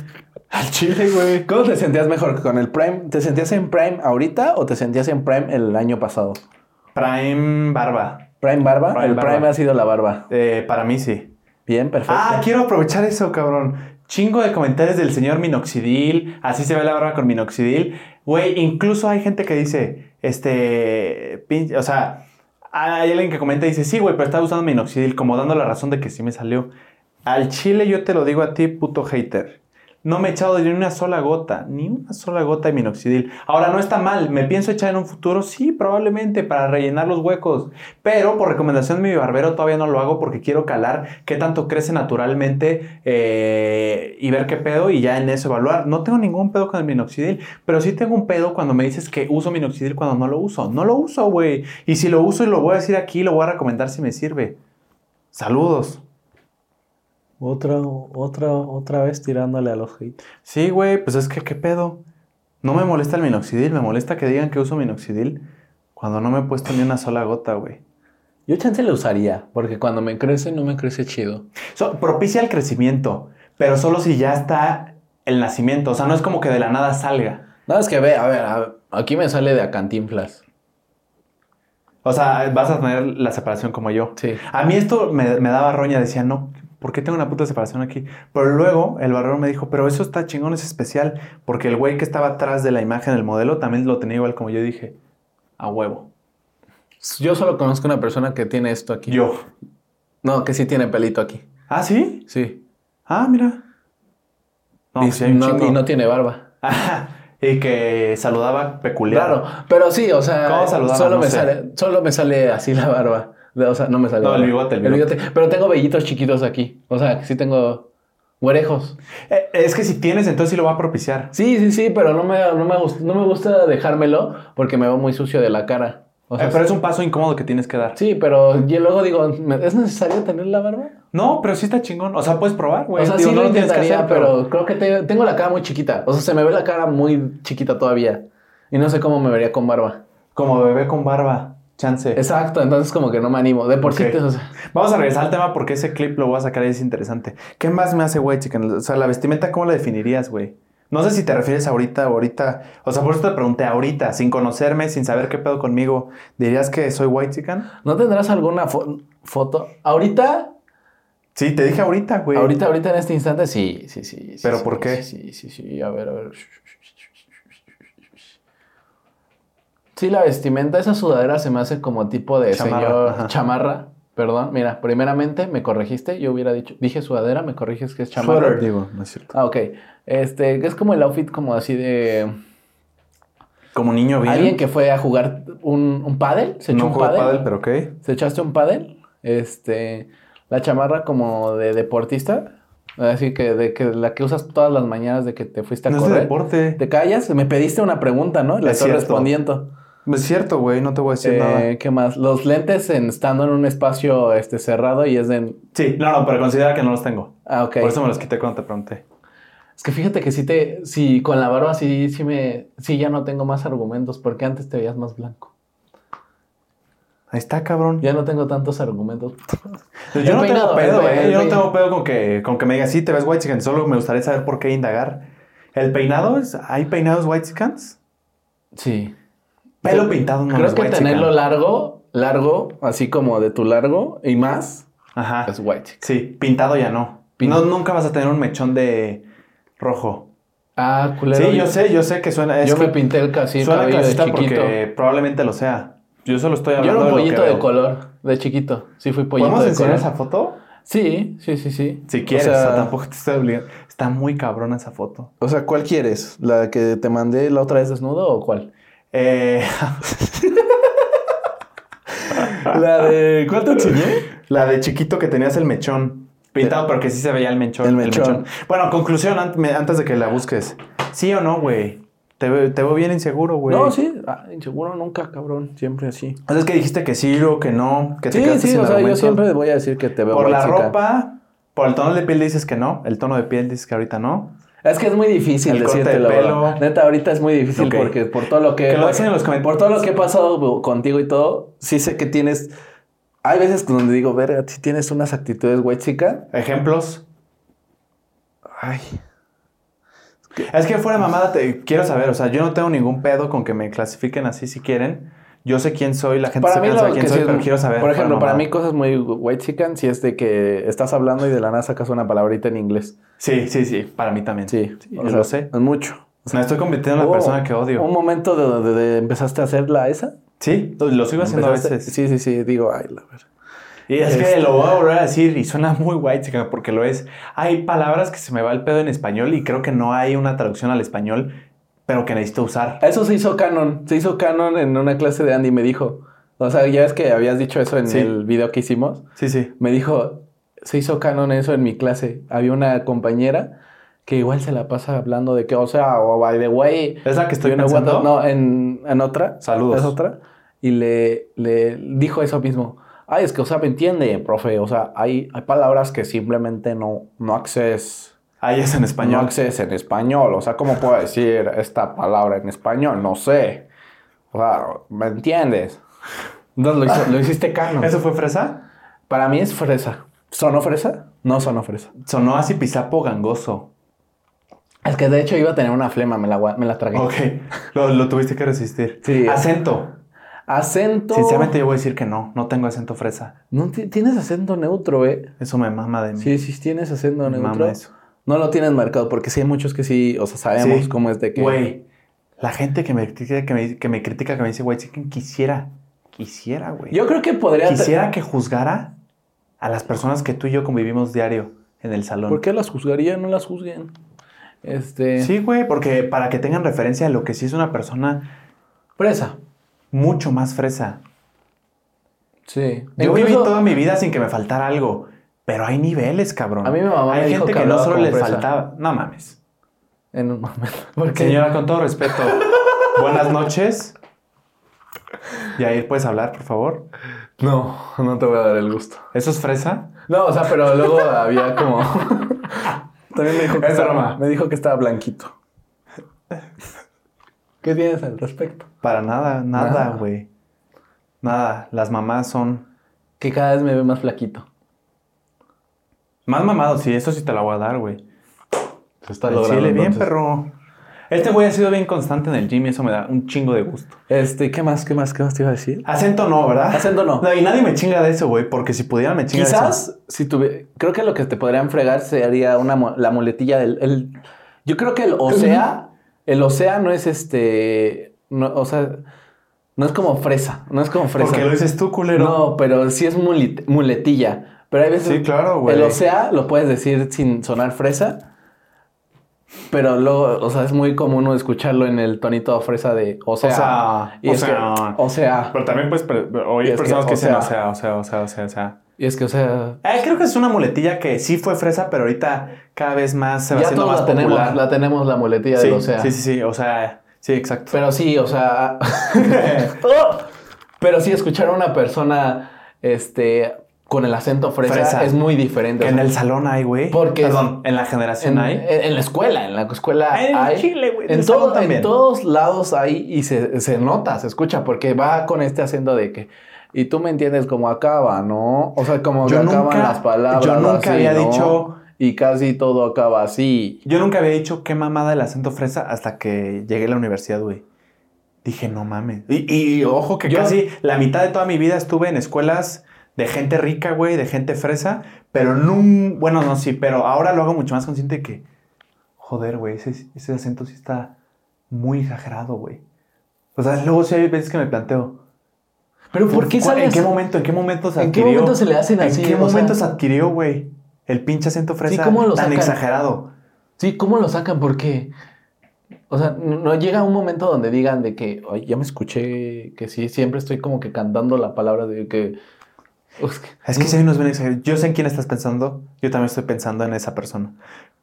Al chile, güey. ¿Cómo te sentías mejor con el Prime? ¿Te sentías en Prime ahorita o te sentías en Prime el año pasado? Prime barba. ¿Prime barba? Prime el barba. Prime ha sido la barba. Eh, para mí sí. Bien, perfecto. Ah, quiero aprovechar eso, cabrón. Chingo de comentarios del señor minoxidil. Así se ve la barba con minoxidil. Güey, incluso hay gente que dice, este, pin- o sea, hay alguien que comenta y dice, sí, güey, pero estaba usando minoxidil, como dando la razón de que sí me salió. Al chile yo te lo digo a ti, puto hater. No me he echado ni una sola gota, ni una sola gota de minoxidil. Ahora, no está mal, ¿me pienso echar en un futuro? Sí, probablemente, para rellenar los huecos. Pero por recomendación de mi barbero todavía no lo hago porque quiero calar qué tanto crece naturalmente eh, y ver qué pedo y ya en eso evaluar. No tengo ningún pedo con el minoxidil, pero sí tengo un pedo cuando me dices que uso minoxidil cuando no lo uso. No lo uso, güey. Y si lo uso y lo voy a decir aquí, lo voy a recomendar si me sirve. Saludos. Otra, otra, otra vez tirándole a los hate. Sí, güey, pues es que qué pedo. No me molesta el minoxidil, me molesta que digan que uso minoxidil cuando no me he puesto ni una sola gota, güey. Yo chance le usaría, porque cuando me crece no me crece chido. So, propicia el crecimiento, pero solo si ya está el nacimiento. O sea, no es como que de la nada salga. No, es que ve, a ver, a ver, aquí me sale de acantinflas. O sea, vas a tener la separación como yo. Sí. A mí esto me, me daba roña, decía, no, ¿por qué tengo una puta separación aquí? Pero luego el barbero me dijo, pero eso está chingón, es especial, porque el güey que estaba atrás de la imagen del modelo también lo tenía igual como yo dije, a huevo. Yo solo conozco una persona que tiene esto aquí. Yo. No, que sí tiene pelito aquí. ¿Ah, sí? Sí. Ah, mira. No, y, pues sí un no, y no tiene barba. Ajá, (laughs) y que saludaba peculiar. Claro, pero sí, o sea, ¿Cómo saludaba? solo, No me sé. sale, solo me sale así la barba. O sea, no me sale. No, el bigote, el bigote. Pero tengo vellitos chiquitos aquí. O sea, sí tengo güerejos. Eh, es que si tienes, entonces sí lo va a propiciar. Sí, sí, sí, pero no me, no me, gust- no me gusta dejármelo porque me veo muy sucio de la cara. O sea, Eh, pero es un paso incómodo que tienes que dar. Sí, pero yo luego digo, ¿me- ¿es necesario tener la barba? No, pero sí está chingón. O sea, puedes probar, güey. o sea, Digo, sí no lo tienes que intentaría, hacer, pero creo que te- tengo la cara muy chiquita. O sea, se me ve la cara muy chiquita todavía. Y no sé cómo me vería con barba. Como bebé con barba. Chance. Exacto, entonces como que no me animo. De por sí, Ok. te- o sea, Vamos a regresar al tema porque ese clip lo voy a sacar y es interesante. ¿Qué más me hace white chicken? O sea, la vestimenta, ¿cómo la definirías, güey? No sé si te refieres ahorita ahorita. O sea, por eso te pregunté ahorita, sin conocerme, sin saber qué pedo conmigo. ¿Dirías que soy white chicken? ¿no tendrás alguna fo- foto? Ahorita, Sí, te dije ahorita, güey. ahorita, ahorita en este instante, sí, sí, sí. sí, ¿Pero sí, por qué? Sí, sí, sí, a ver, a ver. Sí, la vestimenta, esa sudadera se me hace como tipo de Chamarra, señor ajá. chamarra. Perdón, mira, primeramente me corregiste, yo hubiera dicho, dije sudadera, me corriges que es chamarra. Sweater, digo, no es cierto. Ah, ok. Este, es como el outfit como así de Como niño bien. alguien que fue a jugar un, un pádel, se echó no un pádel. pádel, pero ok. ¿Se echaste un pádel? Este, la chamarra como de deportista, así que de que la que usas todas las mañanas de que te fuiste a No es de correr. deporte. Te callas, me pediste una pregunta, ¿no? Le Es estoy cierto. respondiendo. Es cierto, güey, no te voy a decir Eh, nada. ¿Qué más? Los lentes en, estando en un espacio este, cerrado y es de... Sí, no, no, pero considera que no los tengo. Ah, ok. Por eso me los quité cuando te pregunté. Es que fíjate que sí te... Sí, con la barba sí, sí me... Sí, ya no tengo más argumentos porque antes te veías más blanco. Ahí está, cabrón. Ya no tengo tantos argumentos. Yo El no peinado, tengo pedo, eh. Yo no tengo pedo con que, con que me digas, sí, te ves white chicken. Solo me gustaría saber por qué indagar. ¿El peinado es, hay peinados white chickens? Sí. Pelo pintado no Creo es que white tenerlo chicken. largo, largo, así como de tu largo y más, Ajá. es white. Sí, pintado ya no. No. Nunca vas a tener un mechón de rojo. Ah, culero. sí, yo sé, yo sé que suena. Es yo que me pinté el casi suena cabello de chiquito. porque probablemente lo sea. Yo solo estoy Yo hablando era un pollito de color, de chiquito. Sí, fui pollito ¿Podemos de enseñar color. esa foto? Sí, sí, sí, sí. Si quieres, O o sea, sea, tampoco te estoy obligando. Está muy cabrona esa foto. o sea, ¿cuál quieres? ¿La que te mandé la otra vez desnudo o cuál? Eh, (laughs) La de... ¿Cuál te enseñé? la de chiquito que tenías el mechón. Pintado, pero que sí se veía el mechón. El mechón. Bueno, conclusión antes de que la busques. ¿Sí o no, güey? Te, veo- te veo bien inseguro, güey. No, sí. Ah, inseguro nunca, cabrón. Siempre así. Es que dijiste que sí o que no. Que te Sí, sí, sin o sea, yo siempre voy a decir que te veo Por la ropa, por el tono de piel dices que no. El tono de piel dices que ahorita no. Es que es muy difícil El corte de decírtelo. pelo. Neta, ahorita es muy difícil porque por todo lo que... Que lo dejen en los Por comentarios. todo lo que he pasado contigo y todo, sí sé que tienes... Hay veces donde digo, verga, si tienes unas actitudes white chica. Ejemplos. Ay. Es que fuera mamada, te quiero saber. O sea, yo no tengo ningún pedo con que me clasifiquen así si quieren. Yo sé quién soy, la gente Para se mí lo quién soy, es- pero quiero saber. Por ejemplo, para mí cosas muy white chican si es de que estás hablando y de la nada sacas una palabrita en inglés. Sí, sí, sí. Para mí también. Sí, yo o sea, lo sé. Es mucho. Me estoy convirtiendo en la persona que odio. Un momento de donde de- empezaste a hacerla esa. Sí, lo sigo haciendo a veces. Sí, sí, sí. Digo, ay, la verdad. Y es Este- que lo voy a volver a decir y suena muy white chica porque lo es. Hay palabras que se me va el pedo en español y creo que no hay una traducción al español, pero que necesito usar. Eso se hizo canon. Se hizo canon en una clase de Andy. Me dijo. O sea, ya ves que habías dicho eso en Sí. el video que hicimos. Sí, sí. Me dijo, se hizo canon eso en mi clase. Había una compañera que igual se la pasa hablando de que, o sea, o by the way. ¿Es la que estoy know pensando? No, en, en otra. Saludos. Es otra. Y le, le dijo eso mismo. Ay, es que, o sea, me entiende, profe. O sea, hay, hay palabras que simplemente no, no accedes. Ahí es en No español. accedes en español. O sea, ¿cómo puedo decir esta palabra en español? No sé. O sea, ¿me entiendes? Entonces lo, hizo- lo hiciste (laughs) cano. ¿Eso fue fresa? Para mí es fresa. ¿Sonó fresa? No sonó fresa. Sonó así pisapo gangoso. Es que de hecho iba a tener una flema, me la, gua- me la tragué. Ok, lo, lo tuviste que resistir. Sí. Acento. Acento. Sinceramente yo voy a decir que no, no tengo acento fresa. No ti- tienes acento neutro, eh. Eso me mama de mí. Sí, sí tienes acento Me mama neutro. eso. No lo tienes marcado porque sí hay muchos que sí, o sea, sabemos Sí. cómo es de que. Güey, la gente que me critica, que me, que me critica, que me dice, güey, sí que quisiera, quisiera, güey. Yo creo que podría. quisiera que juzgara a las personas que tú y yo convivimos diario en el salón. ¿Por qué las juzgaría? No las juzguen. Este. Sí, güey, porque para que tengan referencia de lo que sí es una persona Presa. mucho más fresa. Sí. Yo viví toda mi vida sin que me faltara algo, pero hay niveles, cabrón. A mí mi mamá hay me dijo gente que que, no solo les fresa. faltaba. No mames. En un momento. (laughs) Porque Señora, con todo respeto. Buenas noches. Yair, ¿puedes hablar, por favor? No, no te voy a dar el gusto. ¿Eso es fresa? No, o sea, pero luego había como. (laughs) También me dijo que Es estaba, broma. me dijo que estaba blanquito. ¿Qué tienes al respecto? Para nada, nada, Nada. güey. Nada. Las mamás son Que cada vez me ve más flaquito. Más mamados. Sí, eso sí te la voy a dar, güey. Se está logrando. chile, bien, entonces. perro. Este güey ha sido bien constante en el gym y eso me da un chingo de gusto. Este, ¿qué más? ¿Qué más? ¿Qué más te iba a decir? Acento no, ¿verdad? Acento no. No, y nadie me chinga de eso, güey, porque si pudiera me chinga de eso. Quizás, si tuve, creo que lo que te podrían fregar sería una, la muletilla del, el- yo creo que el osea, el osea no es este, no, o sea, no es como fresa, no es como fresa. Porque lo dices tú, culero. No, pero sí es muletilla. Pero hay veces. Sí, claro, güey. El osea lo puedes decir sin sonar fresa. Pero luego, o sea, es muy común escucharlo en el tonito fresa de o sea. O sea, y o es que, sea. o sea. Pero también, pues, pre- oír que, personas que, o dicen, sea. o sea, o sea, o sea, o sea, o sea. Y es que, o sea. Eh, creo que es una muletilla que sí fue fresa, pero ahorita cada vez más se va Ya haciendo todos más la tenemos, popular. la tenemos la muletilla sí, del osea. sí, sí, sí, o sea, sí, exacto. Pero sí, o sea. pero sí, escuchar a una persona este, con el acento fresa, Fresa. es muy diferente. que o en el salón hay, güey. Porque- Perdón, en la generación en, hay. en- en la escuela, en la escuela En hay. Chile, güey, en todo- en todos lados hay y se, se nota, se escucha, porque va con este acento de que. Y tú me entiendes como acaba, ¿no? O sea, como Yo que acaban las palabras. yo nunca así, había ¿no? dicho- Y casi todo acaba así. Yo nunca había dicho qué mamada el acento fresa hasta que llegué a la universidad, güey. Dije, no mames. Y, y ojo que Yo- casi la mitad de toda mi vida estuve en escuelas de gente rica, güey, de gente fresa, pero no, bueno, no, sí, pero ahora lo hago mucho más consciente de que, joder, güey, ese, ese acento sí está muy exagerado, güey. O sea, luego sí hay veces que me planteo. Pero ¿por qué ¿cuál- sale ¿En qué momento? ¿En qué momento se ¿En qué momento se le hacen así? ¿En qué sea- momento se adquirió, güey? El pinche acento fresa ¿cómo lo tan sacan? exagerado. Sí, ¿cómo lo sacan? Porque, o sea, no no llega un momento donde digan de que, ay, ya me escuché, que sí, siempre estoy como que cantando la palabra de que... Es que si hay unos bien exagerados. Yo sé en quién estás pensando. Yo también estoy pensando en esa persona.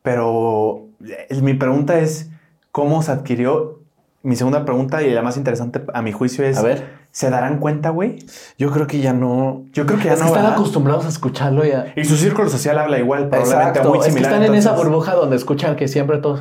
Pero eh, mi pregunta es, ¿cómo se adquirió? Mi segunda pregunta y la más interesante a mi juicio es, A ver. ¿se darán cuenta, güey? Yo creo que ya no... Yo creo que ya es no, que están ¿verdad? acostumbrados a escucharlo ya. Y su círculo social habla igual, probablemente Exacto, muy es que similar. están en esa burbuja donde escuchan que siempre todos...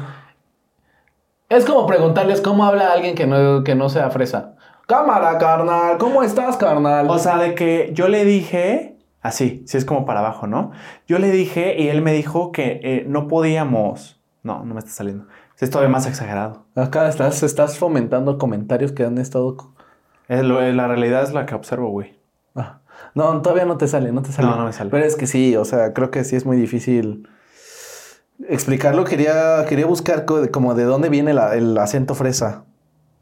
Es como preguntarles cómo habla alguien que no, que no sea fresa. Cámara, carnal, ¿cómo estás, carnal? O sea, de que yo le dije, así, si es como para abajo, ¿no? Yo le dije y él me dijo que eh, no podíamos. No, no me está saliendo. Es todavía más exagerado. Acá estás, estás fomentando comentarios que han estado... Es lo- la realidad es la que observo, güey. Ah, No, todavía no te sale, no te sale. No, no me sale. Pero es que sí, o sea, creo que sí es muy difícil explicarlo. Quería, quería buscar co- como de dónde viene la- el acento fresa.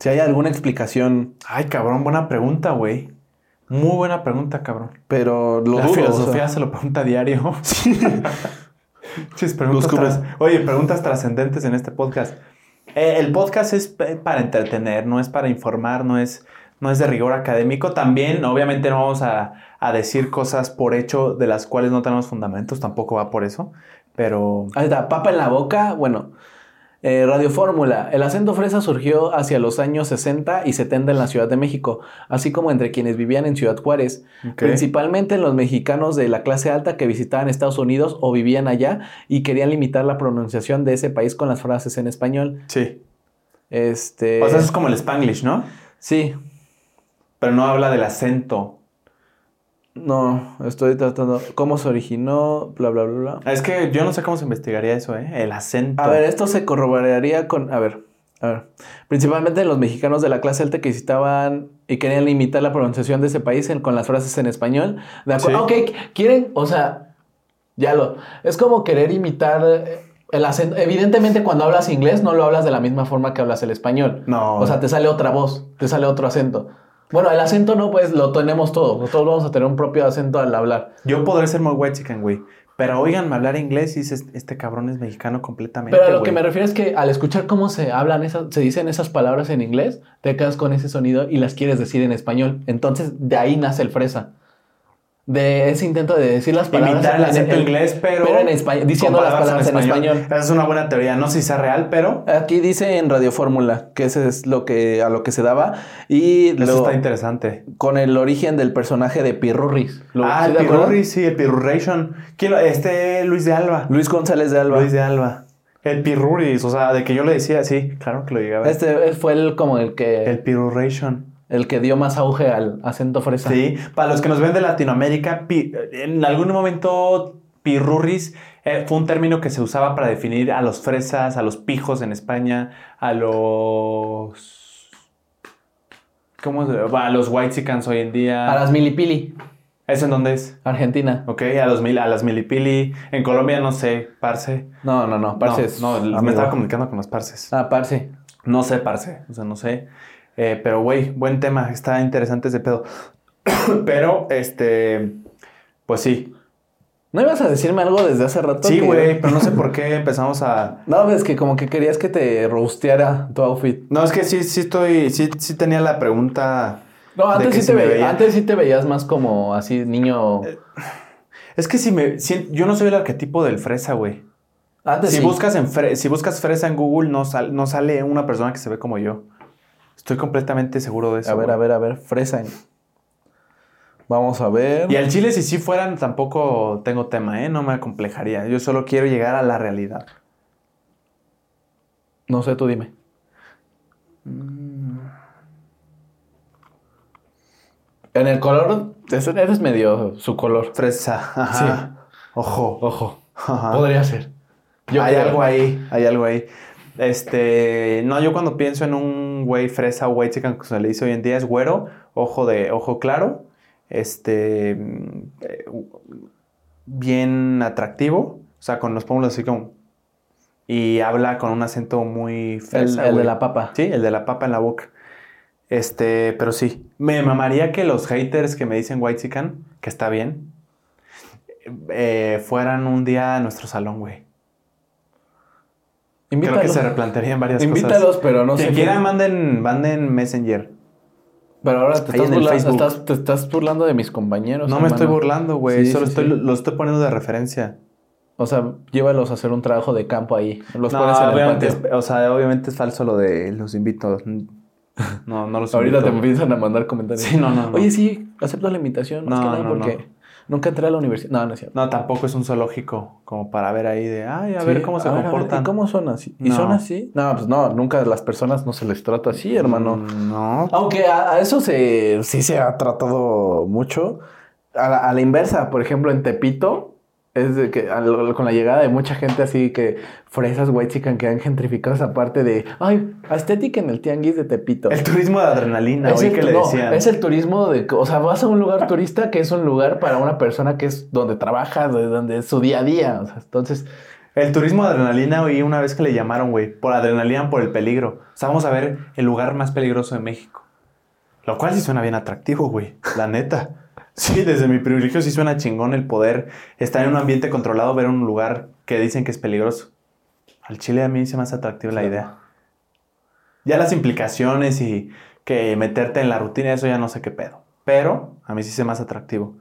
Si hay alguna explicación, Ay, cabrón, buena pregunta, güey. Muy buena pregunta, cabrón. pero lo la filosofía o sea. se lo pregunta a diario. (laughs) Sí. (laughs) preguntas tras- Oye, preguntas trascendentes en este podcast. Eh, el podcast es para entretener, no es para informar, no es, no es de rigor académico. También, obviamente, no vamos a, a decir cosas por hecho de las cuales no tenemos fundamentos, tampoco va por eso. Pero Ahí está, papa en la boca. Bueno, eh, Radio Fórmula. El acento fresa surgió hacia los años 60 y 70 en la Ciudad de México, así como entre quienes vivían en Ciudad Juárez. Principalmente los mexicanos de la clase alta que visitaban Estados Unidos o vivían allá y querían limitar la pronunciación de ese país con las frases en español. sí. Este. O sea, es como el spanglish, ¿no? sí. Pero no habla del acento No, estoy tratando. ¿Cómo se originó? Bla, bla, bla, bla. Es que yo no sé cómo se investigaría eso, ¿eh? El acento. A ver, esto se corroboraría con. A ver, a ver. Principalmente los mexicanos de la clase alta que visitaban y querían imitar la pronunciación de ese país en- con las frases en español. De acuerdo. Sí. Ok, quieren, o sea, ya lo. Es como querer imitar eh, el acento. Evidentemente, cuando hablas inglés, no lo hablas de la misma forma que hablas el español. No. O sea, te sale otra voz, te sale otro acento. Bueno, el acento no, pues lo tenemos todos. Todos vamos a tener un propio acento al hablar. Yo podré ser muy white chicken, güey. Pero oiganme hablar inglés y dices, este cabrón es mexicano completamente. Pero a lo güey. que me refiero es que al escuchar cómo se hablan esas, se dicen esas palabras en inglés, te quedas con ese sonido y las quieres decir en español. Entonces, de ahí nace el fresa. De ese intento de decir las palabras Imitar el en- en- inglés, pero. pero en español, diciendo las palabras en español. Esa es una buena teoría. No sé si sea real, pero. Aquí dice en Radio Fórmula que ese es lo que a lo que se daba y Eso está interesante. con el origen del personaje de Pirurris. ¿Lo- ah, ¿sí el te acuerdas? Pirurri, sí, el Pirurration. ¿Quién lo- Este Luis de Alba. Luis González de Alba. Luis de Alba. El Pirruris, o sea, de que yo le decía, sí, claro que lo llegaba. Este fue el como el que El Pirurration. El que dio más auge al acento fresa. Sí, para los que nos ven de Latinoamérica, en algún momento Pirurris eh, fue un término que se usaba para definir a los fresas, a los pijos en España, a los... ¿Cómo se A los whitexicans hoy en día. A las milipili, ¿Eso en dónde es? Argentina. Ok, a, los mil, a las milipili. En Colombia no sé, parce. No, no, no, parces. No, no, me estaba comunicando con los parces. Ah, parce. No sé, parce. O sea, no sé. Eh, pero, güey, buen tema. Está interesante ese pedo. (coughs) pero, este. Pues sí. ¿No ibas a decirme algo desde hace rato? Sí, güey, pero no sé por qué empezamos a. (laughs) No, es que como que querías que te roasteara tu outfit. No, es que sí, sí estoy. Sí, sí tenía la pregunta. No, antes sí, te veía- antes sí te veías más como así, niño. Es que si me. si- yo no soy el arquetipo del fresa, güey. Antes Si sí. buscas en fre- si buscas fresa en Google, no, sal- no sale una persona que se ve como yo. Estoy completamente seguro de eso. A ver, güey. a ver, a ver, fresa. Vamos a ver. Y al chile, si sí fueran, tampoco tengo tema, ¿eh? No me acomplejaría. Yo solo quiero llegar a la realidad. No sé, tú dime. En el color, es- eres medio su color. Fresa. Ajá. Ojo. Ojo. Ajá. Podría ser. Yo hay creo. algo ahí, hay algo ahí. Este, no, yo cuando pienso en un güey fresa white chicken, como se le dice hoy en día, es güero, ojo de ojo claro, este, mm, eh, bien atractivo, o sea, con los pómulos así como, y habla con un acento muy fresa, el de güey. la papa. Sí, el de la papa en la boca. Este, pero sí, me mamaría que los haters que me dicen white chicken, que está bien, eh, fueran un día a nuestro salón, güey. Creo que Invítalos. se replantearían varias Invítalos, cosas. pero no sé. quiera, manden, manden Messenger. Pero ahora te estás, en el burla- Facebook. estás- te estás burlando de mis compañeros. No me estoy burlando, güey. Sí, Solo sí, estoy, sí. lo estoy poniendo de referencia. O sea, llévalos a hacer un trabajo de campo ahí. Los no, pones en obviamente es, o sea, obviamente es falso lo de los invito. No, no los (laughs) Ahorita te invito. empiezan a mandar comentarios. Sí, no, no, no. Oye, sí, acepto la invitación. Más No, que nada no, porque no. Nunca entré a la universidad. No, no es cierto. No, tampoco es un zoológico como para ver ahí de, ay, a Sí, ver cómo se ver, comportan. ¿Y cómo son así? ¿Y No. son así? No, pues no, nunca las personas no se les trata así, hermano. Mm, No. Aunque a, a eso se, sí se ha tratado mucho. A la, a la inversa, por ejemplo, en Tepito, es de que al- con la llegada de mucha gente así que fresas white chican que han gentrificado esa parte de, ay, estética en el tianguis de Tepito. El turismo de adrenalina, Es el, que le no, decían. es el turismo de, o sea, vas a un lugar turista que es un lugar para una persona que es donde trabaja, de donde es su día a día. O sea, entonces, El turismo de adrenalina, oí una vez que le llamaron, güey, por adrenalina, por el peligro. O sea, vamos a ver el lugar más peligroso de México. Lo cual sí suena bien atractivo, güey. La neta. Sí, desde mi privilegio sí suena chingón el poder estar en un ambiente controlado, ver un lugar que dicen que es peligroso. Al chile a mí se me hace atractiva la idea. Ya las implicaciones y que meterte en la rutina, eso ya no sé qué pedo. Pero a mí sí se me hace atractivo.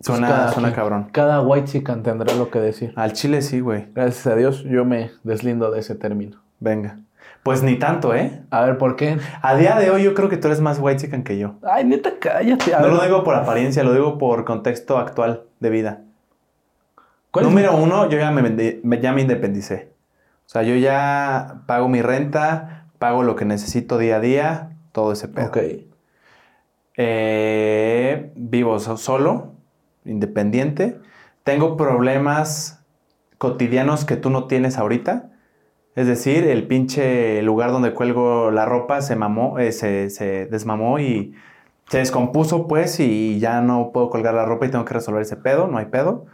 Suena, pues cada suena cabrón. Cada white chican tendrá lo que decir. Al chile sí, güey. Gracias a Dios, yo me deslindo de ese término. Venga. Pues ni tanto, ¿eh? A ver, ¿por qué? A día de hoy yo creo que tú eres más white chicken que yo. Ay, neta, cállate. A No ver, lo digo por apariencia, lo digo por contexto actual de vida. ¿cuál es- Número uno, yo ya me, ya me independicé. O sea, yo ya pago mi renta, pago lo que necesito día a día, todo ese pedo. Ok. Eh, vivo so- solo, independiente. Tengo problemas cotidianos que tú no tienes ahorita. Es decir, el pinche lugar donde cuelgo la ropa se mamó, eh, se, se desmamó y se descompuso, pues, y ya no puedo colgar la ropa y tengo que resolver ese pedo, no hay pedo.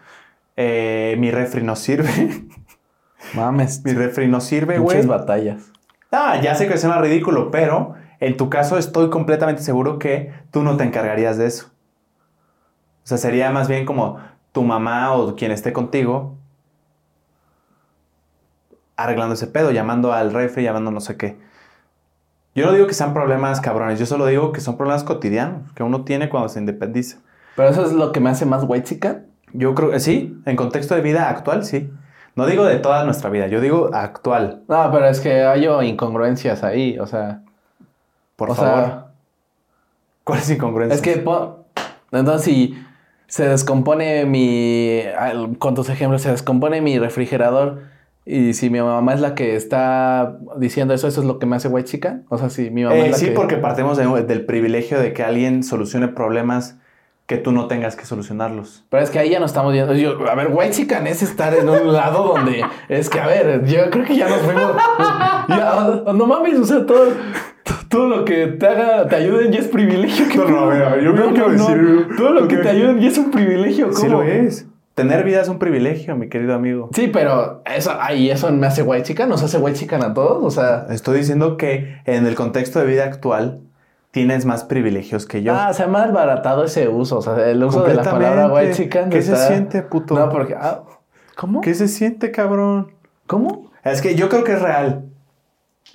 Eh, mi refri no sirve. (laughs) Mames. mi refri no sirve, güey. Muchas batallas. Ah, ya sé que suena ridículo, pero en tu caso estoy completamente seguro que tú no te encargarías de eso. O sea, sería más bien como tu mamá o quien esté contigo arreglando ese pedo, llamando al refri, llamando no sé qué. Yo no digo que sean problemas cabrones, yo solo digo que son problemas cotidianos que uno tiene cuando se independiza. Pero eso es lo que me hace más white chica. Yo creo que sí, en contexto de vida actual, sí. No digo de toda nuestra vida, yo digo actual, No, pero es que hay incongruencias ahí, o sea. por o favor. sea, ¿Cuál es incongruencia? es que entonces si se descompone mi con tus ejemplos se descompone mi refrigerador y si mi mamá es la que está diciendo eso, eso es lo que me hace white chica. O sea, si mi mamá Eh, es la sí, que- porque partimos de- del privilegio de que alguien solucione problemas que tú no tengas que solucionarlos. Pero es que ahí ya no estamos viendo. Yo, a ver, white chican es estar en un lado donde (laughs) es que, a ver, yo creo que ya nos fuimos. (laughs) ya, no mames, o sea, todo, todo lo que te haga, te ayuden ya es privilegio. ¿qué No, no, a ver, yo pedo? no quiero decir- Todo lo que te ayuden ya es un privilegio. ¿cómo? Sí lo es. Tener vida es un privilegio, mi querido amigo. Sí, pero eso, ay, eso me hace white chican, nos hace white chican a todos. O sea, Estoy diciendo que en el contexto de vida actual tienes más privilegios que yo. ah, se ha desbaratado ese uso. O sea, el uso de la palabra white chican. ¿Qué se siente, puto? No, porque. ah, ¿Cómo? ¿Qué se siente, cabrón? ¿Cómo? Es que yo creo que es real.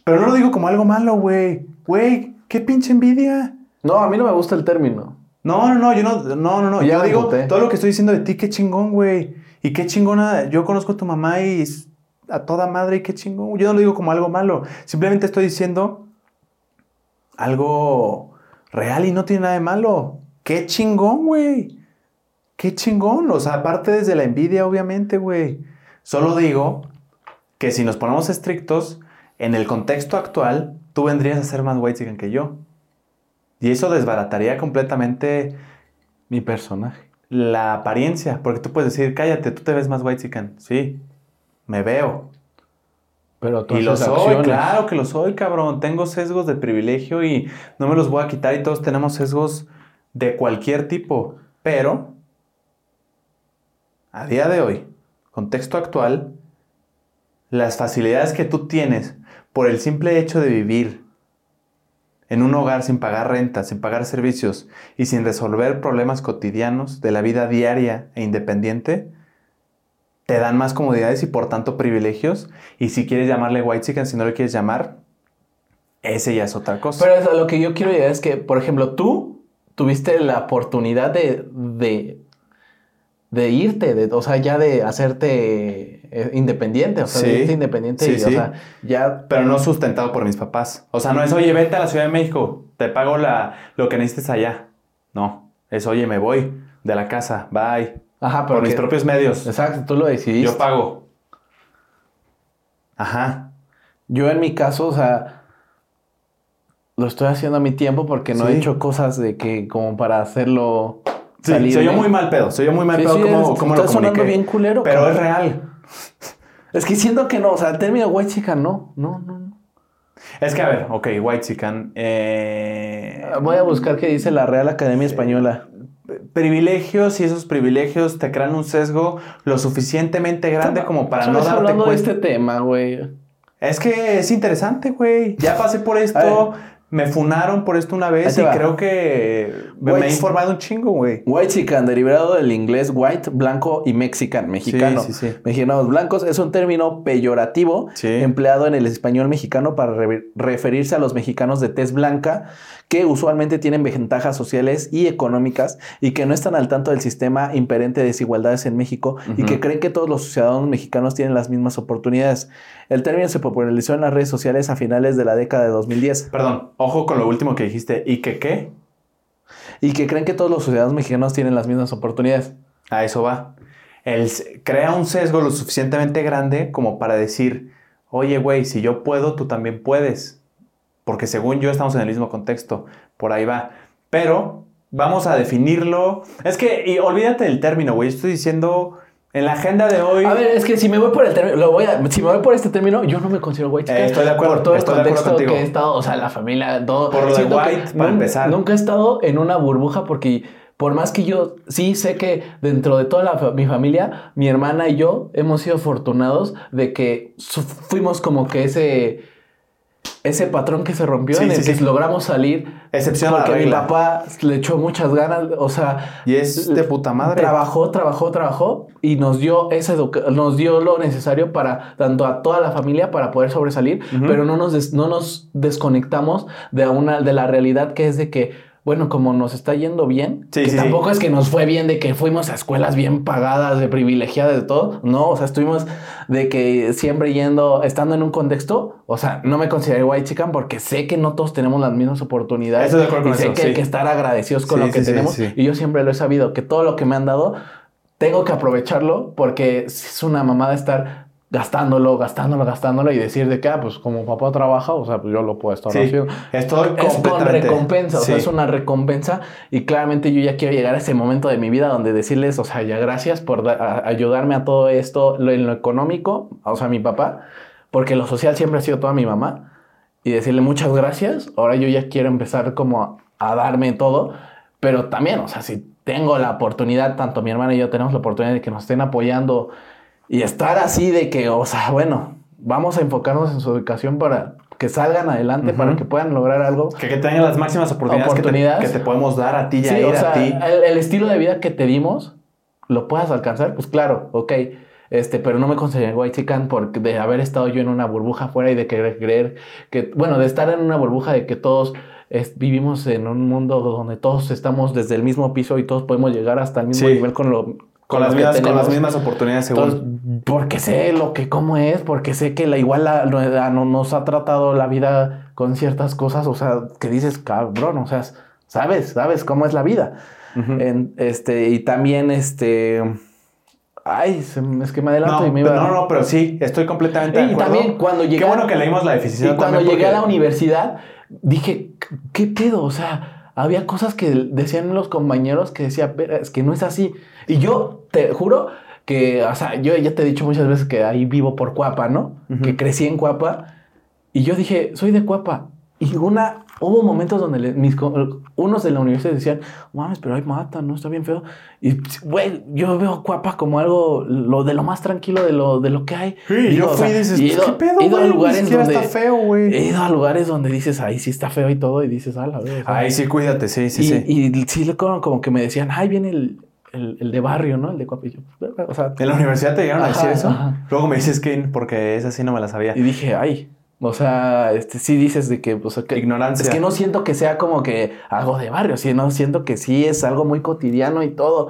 Pero no lo digo como algo malo, güey. Güey, qué pinche envidia. No, a mí no me gusta el término. No, no, no, yo no, no, no, no. Ya Yo digo todo lo que estoy diciendo de ti, qué chingón, güey. Y qué chingona. Yo conozco a tu mamá y a toda madre y qué chingón. Yo no lo digo como algo malo. Simplemente estoy diciendo algo real y no tiene nada de malo. Qué chingón, güey. Qué chingón. O sea, aparte desde la envidia, obviamente, güey. Solo digo que si nos ponemos estrictos, en el contexto actual, tú vendrías a ser más white que yo. Y eso desbarataría completamente Mi personaje. la apariencia. Porque tú puedes decir, cállate, tú te ves más white Sí, me veo. Pero tú Y lo soy, acciones. claro que lo soy, cabrón. Tengo sesgos de privilegio y no me los voy a quitar y todos tenemos sesgos de cualquier tipo. Pero, a día de hoy, contexto actual, las facilidades que tú tienes por el simple hecho de vivir en un hogar sin pagar renta, sin pagar servicios y sin resolver problemas cotidianos de la vida diaria e independiente, te dan más comodidades y por tanto privilegios. Y si quieres llamarle white chicken, si no le quieres llamar, ese ya es otra cosa. Pero lo que yo quiero llegar es que, por ejemplo, tú tuviste la oportunidad de, de, de irte, de, o sea, ya de hacerte eh, independiente, o sea, Sí. independiente Sí, y, sí. o sea, ya... Pero no sustentado por mis papás. O sea, no es, oye, vete a la Ciudad de México, te pago la, lo que necesites allá. No, es, oye, me voy de la casa, bye. Ajá, pero Por mis propios medios. Exacto, tú lo decidiste. Yo pago. Ajá. Yo en mi caso, o sea, lo estoy haciendo a mi tiempo porque no he hecho cosas de que como para hacerlo Sí, salir. se oyó muy mal pedo, se oyó muy mal pedo es- cómo lo está sonando comuniqué. bien culero, Pero cabrón. es real. Es que siento que no, o sea, el término white chica no, no, no, no. Es que, a ver, ok, white chican. eh, Voy a buscar qué dice la Real Academia Española. privilegios y esos privilegios te crean un sesgo lo suficientemente grande como para no darte hablando cuenta. de este tema, güey. Es que es interesante, güey. Ya pasé por esto, me funaron por esto una vez y va. creo que me, me he White- informado un chingo, güey. White chican, derivado del inglés white, blanco y mexican, mexicano. Sí, sí, sí. Mexicanos blancos es un término peyorativo empleado en el español mexicano para re- referirse a los mexicanos de tez blanca que usualmente tienen ventajas sociales y económicas y que no están al tanto del sistema imperente de desigualdades en México y que creen que todos los ciudadanos mexicanos tienen las mismas oportunidades. El término se popularizó en las redes sociales a finales de la década de 2010 Perdón, ojo con lo último que dijiste. ¿Y que qué? Y que creen que todos los ciudadanos mexicanos tienen las mismas oportunidades. A eso va. El, crea un sesgo lo suficientemente grande como para decir, oye, güey, si yo puedo, tú también puedes. Porque según yo estamos en el mismo contexto. Por ahí va. Pero vamos a definirlo. Es que, y olvídate del término, güey. Estoy diciendo en la agenda de hoy. A ver, es que si me voy por el término, lo voy a, si me voy por este término, yo no me considero white. Eh, estoy de acuerdo, Por todo el contexto que he estado, o sea, la familia, todo. Por lo de white, para empezar. Nunca he estado en una burbuja porque por más que yo sí sé que dentro de toda la mi familia, mi hermana y yo hemos sido afortunados de que fuimos como que ese ese patrón que se rompió Sí, en el sí, que sí. logramos salir Excepción a la porque mi regla. papá le echó muchas ganas, o sea, Y es de puta madre. Trabajó, trabajó, trabajó y nos dio esa nos dio lo necesario para tanto a toda la familia para poder sobresalir, pero no nos no nos desconectamos de una de la realidad que es de que bueno, como nos está yendo bien, Sí, que sí, tampoco es que nos fue bien de que fuimos a escuelas bien pagadas, de privilegiadas, de todo, no, o sea, estuvimos de que siempre yendo, estando en un contexto, o sea, no me considero white chican porque sé que no todos tenemos las mismas oportunidades de y sé eso, que hay que estar agradecidos con lo que tenemos. y yo siempre lo he sabido, que todo lo que me han dado, tengo que aprovecharlo porque es una mamada estar gastándolo, gastándolo, gastándolo y decir de que, ah, pues como papá trabaja, o sea, pues yo lo puedo estar Sí, haciendo. estoy Es con recompensa, o sea, es una recompensa y claramente yo ya quiero llegar a ese momento de mi vida donde decirles, o sea, ya gracias por a- ayudarme a todo esto, lo, en lo económico, o sea, mi papá, porque lo social siempre ha sido toda mi mamá y decirle muchas gracias, ahora yo ya quiero empezar como a, a darme todo, pero también, o sea, si tengo la oportunidad, tanto mi hermana y yo tenemos la oportunidad de que nos estén apoyando y estar así de que, o sea, bueno, vamos a enfocarnos en su educación para que salgan adelante, para que puedan lograr algo. Que, que tengan las máximas oportunidades, que te- Oportunidades. Que, te, podemos dar a ti y a Sí, o sea, a ti. el, el estilo de vida que te dimos, lo puedas alcanzar, pues claro, ok. Este, pero no me considero white chican porque de haber estado yo en una burbuja afuera y de querer creer que, bueno, de estar en una burbuja de que todos es- vivimos en un mundo donde todos estamos desde el mismo piso y todos podemos llegar hasta el mismo Sí. nivel con lo Con las, mismas, con las mismas oportunidades, según. Entonces, porque sé lo que cómo es, porque sé que la igual la- la- no- nos ha tratado la vida con ciertas cosas, o sea, que dices, cabrón, o sea, sabes, sabes cómo es la vida. En- este, y también, este, ay, es que me adelanto no, y me iba no, no, pero sí, estoy completamente de Y también cuando llegué Qué bueno que leímos la Y definición cuando llegué a la universidad, dije, ¿qué pedo? O sea, había cosas que decían los compañeros que decía, "Vera, es que no es así. Y yo te juro que, o sea, yo ya te he dicho muchas veces que ahí vivo por Cuapa, ¿no? Que crecí en Cuapa. Y yo dije, soy de Cuapa. Y una, hubo momentos donde le- mis, unos de la universidad decían, mames, pero hay mata, ¿no? Está bien feo. Y, güey, yo veo Cuapa como algo, lo de lo más tranquilo de lo, de lo que hay. Sí, Digo, yo fui sea, y dices, y ido- ¿qué pedo, he ido a? Ni lugares donde... está feo, güey. He ido a lugares donde dices, ahí sí está feo y todo, y dices, ah, la verdad. Ay, sí, cuídate, sí, sí, y, sí. y sí, como, como que me decían, ay, viene el, el, el de barrio, ¿no? El de yo, o sea, ¿En la universidad te llegaron a decir eso? ajá. Luego me dices que porque esa sí no me la sabía. y dije, ay. O sea, este, sí dices de que, o sea, que Ignorancia. Es que no siento que sea como que algo de barrio, sino siento que sí es algo muy cotidiano y todo.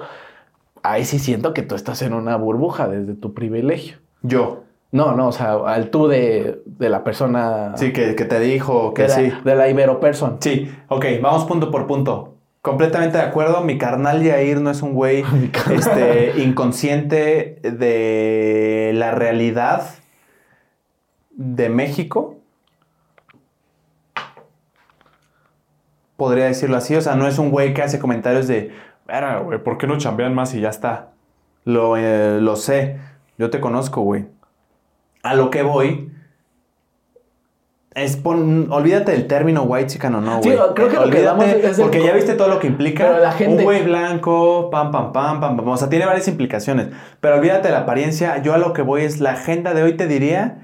Ahí sí siento que tú estás en una burbuja desde tu privilegio. Yo. No, no, o sea, al tú de, de la persona. Sí, que, que te dijo que de, la, sí. de la Ibero person. Sí, ok, vamos punto por punto. Completamente de acuerdo. Mi carnal Yair no es un güey (laughs) este, inconsciente de la realidad de México. Podría decirlo así. O sea, no es un güey que hace comentarios de, "Verga, güey, ¿por qué no chambean más y ya está? Lo, eh, lo sé. Yo te conozco, güey. A lo que voy es pon, olvídate del término white chican o no, Sí, güey. creo que lo que damos es porque ya viste todo lo que implica Pero la gente- un güey blanco, pam, pam, pam, pam, pam. O sea, tiene varias implicaciones. Pero olvídate de la apariencia. Yo a lo que voy es la agenda de hoy te diría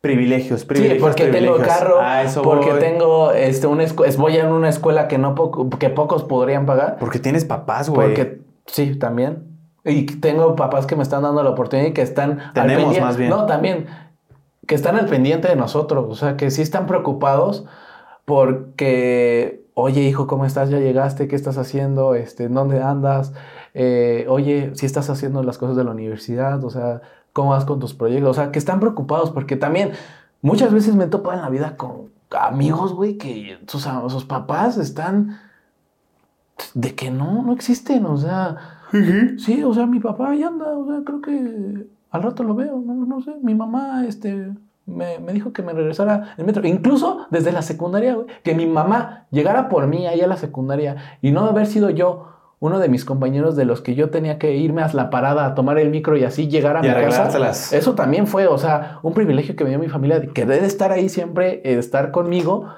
privilegios, Sí, privilegios, porque tengo carro, porque voy. tengo este, una voy a una escuela que, no poco- que pocos podrían pagar. Porque tienes papás, güey. Porque sí, también. Y tengo papás que me están dando la oportunidad y que están... Tenemos, más bien. No, también. Que están al pendiente de nosotros. O sea, que sí están preocupados porque... Oye, hijo, ¿cómo estás? ¿Ya llegaste? ¿Qué estás haciendo? Este, ¿en ¿Dónde andas? Eh, oye, si estás haciendo las cosas de la universidad, o sea, ¿cómo vas con tus proyectos? O sea, que están preocupados porque también muchas veces me topo en la vida con amigos, güey, que sus, sus papás están de que no, no existen, o sea, sí, o sea, mi papá ahí anda, o sea, creo que al rato lo veo, no, no sé, mi mamá, este, me, me dijo que me regresara el metro. Incluso desde la secundaria, güey, que mi mamá llegara por mí ahí a la secundaria y no haber sido yo uno de mis compañeros de los que yo tenía que irme a la parada a tomar el micro y así llegar a Y mi casa. Eso también fue, o sea, un privilegio que me dio mi familia, de querer estar ahí siempre, eh, estar conmigo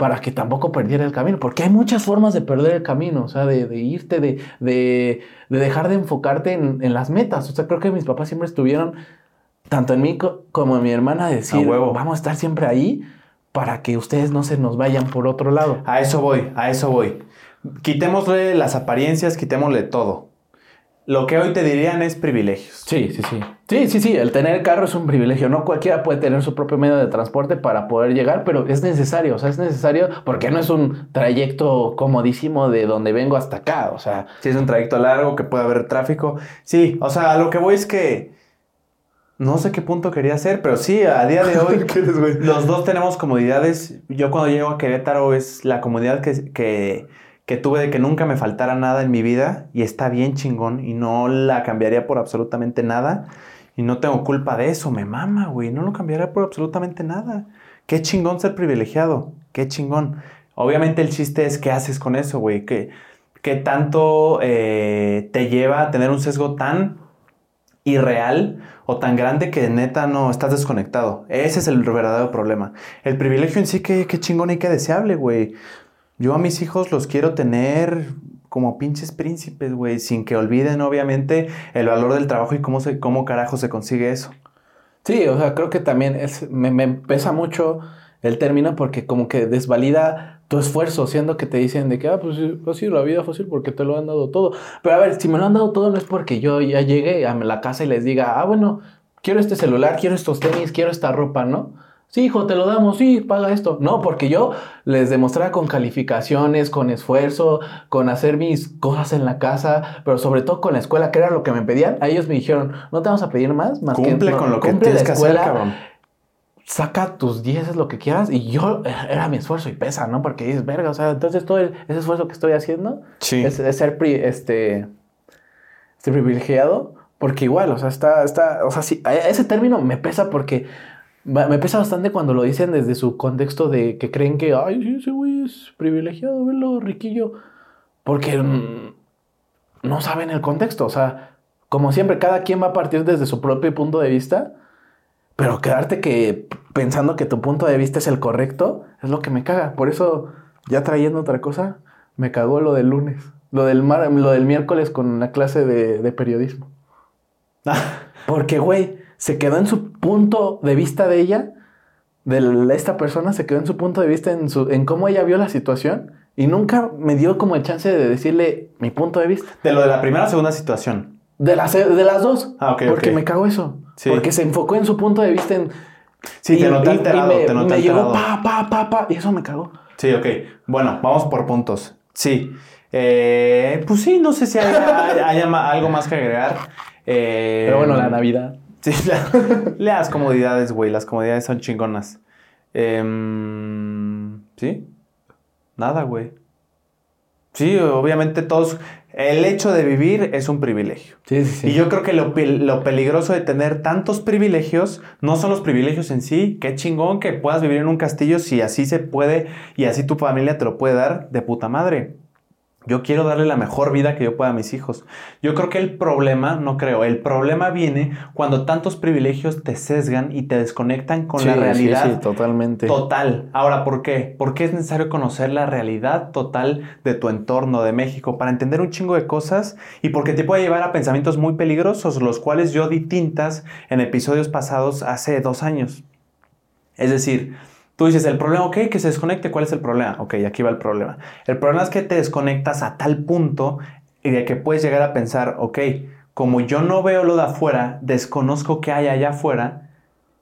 para que tampoco perdiera el camino, porque hay muchas formas de perder el camino, o sea, de, de irte, de, de, de dejar de enfocarte en, en las metas. O sea, creo que mis papás siempre estuvieron, tanto en mí co- como en mi hermana, de decir, A huevo. vamos a estar siempre ahí para que ustedes no se nos vayan por otro lado. A eso voy, a eso voy. Quitémosle las apariencias, quitémosle todo. Lo que hoy te dirían es privilegios. Sí, sí, sí. Sí, sí, sí. El tener carro es un privilegio. No cualquiera puede tener su propio medio de transporte para poder llegar, pero es necesario. O sea, es necesario porque no es un trayecto comodísimo de donde vengo hasta acá. O sea, Si es un trayecto largo, que puede haber tráfico. Sí, o sea, a lo que voy es que no sé qué punto quería hacer, pero sí, a día de hoy (laughs) los dos tenemos comodidades. Yo cuando llego a Querétaro es la comodidad que, que, que tuve de que nunca me faltara nada en mi vida y está bien chingón y no la cambiaría por absolutamente nada. Y no tengo culpa de eso, me mama, güey. No lo cambiaría por absolutamente nada. Qué chingón ser privilegiado, qué chingón. Obviamente el chiste es qué haces con eso, güey. ¿Qué, qué tanto eh, te lleva a tener un sesgo tan irreal o tan grande que neta no estás desconectado. Ese es el verdadero problema. El privilegio en sí, qué, qué chingón y qué deseable, güey. Yo a mis hijos los quiero tener como pinches príncipes, güey, sin que olviden obviamente el valor del trabajo y cómo, se, cómo carajo se consigue eso. sí, o sea, creo que también me, me pesa mucho el término porque como que desvalida tu esfuerzo, siendo que te dicen de que, ah, pues fácil, la vida fácil porque te lo han dado todo. Pero a ver, si me lo han dado todo no es porque yo ya llegué a la casa y les diga, ah, bueno, quiero este celular, quiero estos tenis, quiero esta ropa, ¿no? Sí, hijo, te lo damos, sí, paga esto. No, porque yo les demostraba con calificaciones, con esfuerzo, con hacer mis cosas en la casa, pero sobre todo con la escuela, que era lo que me pedían. A ellos me dijeron, no te vamos a pedir más, más que Cumple no, con lo que tienes la que hacer, cabrón. saca tus 10 es lo que quieras y yo era mi esfuerzo y pesa, ¿no? Porque dices, verga, o sea, entonces todo el- ese esfuerzo que estoy haciendo Sí. es, es ser pri- este, este privilegiado, porque igual, o sea, está, está, o sea, sí, a- ese término me pesa porque me pesa bastante cuando lo dicen desde su contexto de que creen que, ay, sí, ese güey es privilegiado, velo, riquillo, porque mm, no saben el contexto, o sea, como siempre, cada quien va a partir desde su propio punto de vista, pero quedarte que pensando que tu punto de vista es el correcto es lo que me caga. Por eso, ya trayendo otra cosa, me cagó lo del lunes. Lo del, mar- lo del miércoles con la clase de, de periodismo. (laughs) Porque, güey, se quedó en su punto de vista de ella, de esta persona, se quedó en su punto de vista en, su, en cómo ella vio la situación y nunca me dio como el chance de decirle mi punto de vista. De lo de la primera o segunda situación. De las, de las dos. Ah, ok, Porque me cagó eso. Sí. Porque se enfocó en su punto de vista en... Sí, te noté alterado, me, te noté me llegó pa, pa, pa, pa, y eso me cagó. Sí, ok. Bueno, vamos por puntos. Sí. Eh, pues sí, no sé si haya, (laughs) haya ma- algo más que agregar. Eh, Pero bueno, la Navidad. Sí, la- las comodidades, güey. Las comodidades son chingonas. Em, ¿Sí? Nada, güey. Sí, obviamente todos... El hecho de vivir es un privilegio. Sí, sí, sí. Y yo creo que lo, lo peligroso de tener tantos privilegios no son los privilegios en sí. Qué chingón que puedas vivir en un castillo si así se puede y así tu familia te lo puede dar de puta madre. Yo quiero darle la mejor vida que yo pueda a mis hijos. Yo creo que el problema, no creo, el problema viene cuando tantos privilegios te sesgan y te desconectan con Sí, la sí, realidad sí, totalmente. Total. Ahora, ¿por qué? Porque es necesario conocer la realidad total de tu entorno, de México, para entender un chingo de cosas y porque te puede llevar a pensamientos muy peligrosos, los cuales yo di tintas en episodios pasados hace dos años. Es decir, tú dices, el problema, ok, que se desconecte, ¿cuál es el problema? Ok, aquí va el problema. El problema es que te desconectas a tal punto y de que puedes llegar a pensar, ok, como yo no veo lo de afuera, desconozco qué hay allá afuera,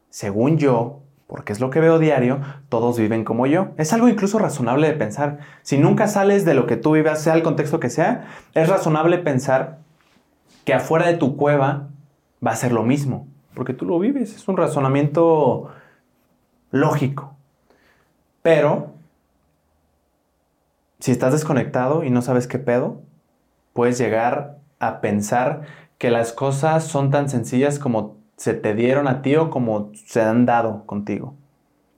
según yo, porque es lo que veo diario, todos viven como yo. Es algo incluso razonable de pensar. Si nunca sales de lo que tú vivas, sea el contexto que sea, es razonable pensar que afuera de tu cueva va a ser lo mismo, porque tú lo vives. Es un razonamiento lógico. Pero, si estás desconectado y no sabes qué pedo, puedes llegar a pensar que las cosas son tan sencillas como se te dieron a ti o como se han dado contigo.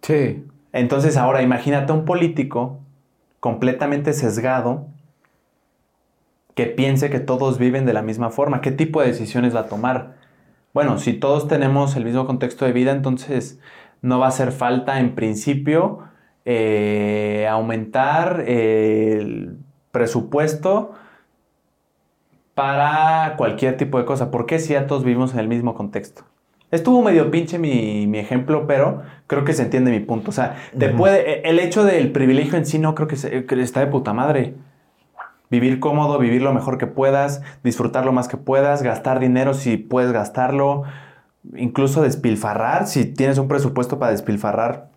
Sí. Entonces ahora imagínate un político completamente sesgado que piense que todos viven de la misma forma. ¿Qué tipo de decisiones va a tomar? Bueno, si todos tenemos el mismo contexto de vida, entonces no va a hacer falta en principio eh, aumentar el presupuesto para cualquier tipo de cosa. ¿Por qué si ya todos vivimos en el mismo contexto? Estuvo medio pinche mi, mi, ejemplo, pero creo que se entiende mi punto. O sea, te puede, e, el hecho del privilegio en sí no creo que, se, que está de puta madre. Vivir cómodo, vivir lo mejor que puedas, disfrutar lo más que puedas, gastar dinero si puedes gastarlo, incluso despilfarrar, si tienes un presupuesto para despilfarrar,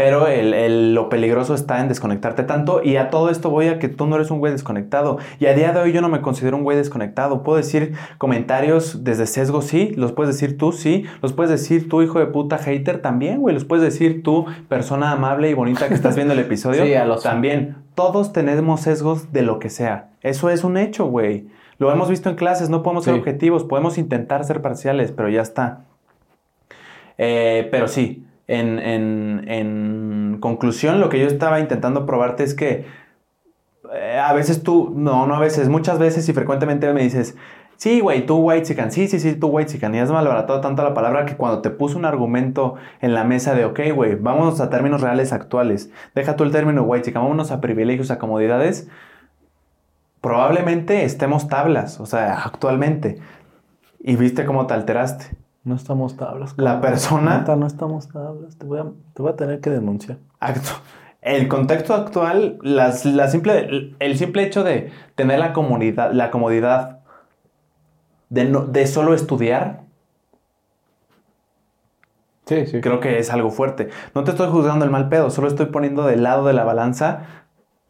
pero el, lo peligroso está en desconectarte tanto. Y a todo esto voy a que tú no eres un güey desconectado. Y a día de hoy yo no me considero un güey desconectado. Puedo decir comentarios desde sesgo, sí. Los puedes decir tú, sí. Los puedes decir tú, hijo de puta hater, también, güey. Los puedes decir tú, persona amable y bonita que estás viendo el episodio. (laughs) sí, a los también. Todos tenemos sesgos de lo que sea. Eso es un hecho, güey. Lo hemos visto en clases. No podemos ser objetivos. Podemos intentar ser parciales, pero ya está. Eh, pero sí, en, conclusión, lo que yo estaba intentando probarte es que eh, a veces tú, no, no a veces, muchas veces y frecuentemente me dices, sí, güey, tú white chican, sí, sí, sí, tú white chican, y has malbaratado tanto la palabra que cuando te puse un argumento en la mesa de, ok, güey, vámonos a términos reales actuales, deja tú el término white chican, vámonos a privilegios, a comodidades, probablemente estemos tablas, o sea, actualmente, y viste cómo te alteraste. No estamos tablas. La persona. no estamos tablas. Te voy, a, te voy a tener que denunciar. Acto. El contexto actual, las, la simple, el simple hecho de tener la comodidad, la comodidad de, no, de solo estudiar, Sí, sí. Creo que es algo fuerte. No te estoy juzgando el mal pedo, solo estoy poniendo del lado de la balanza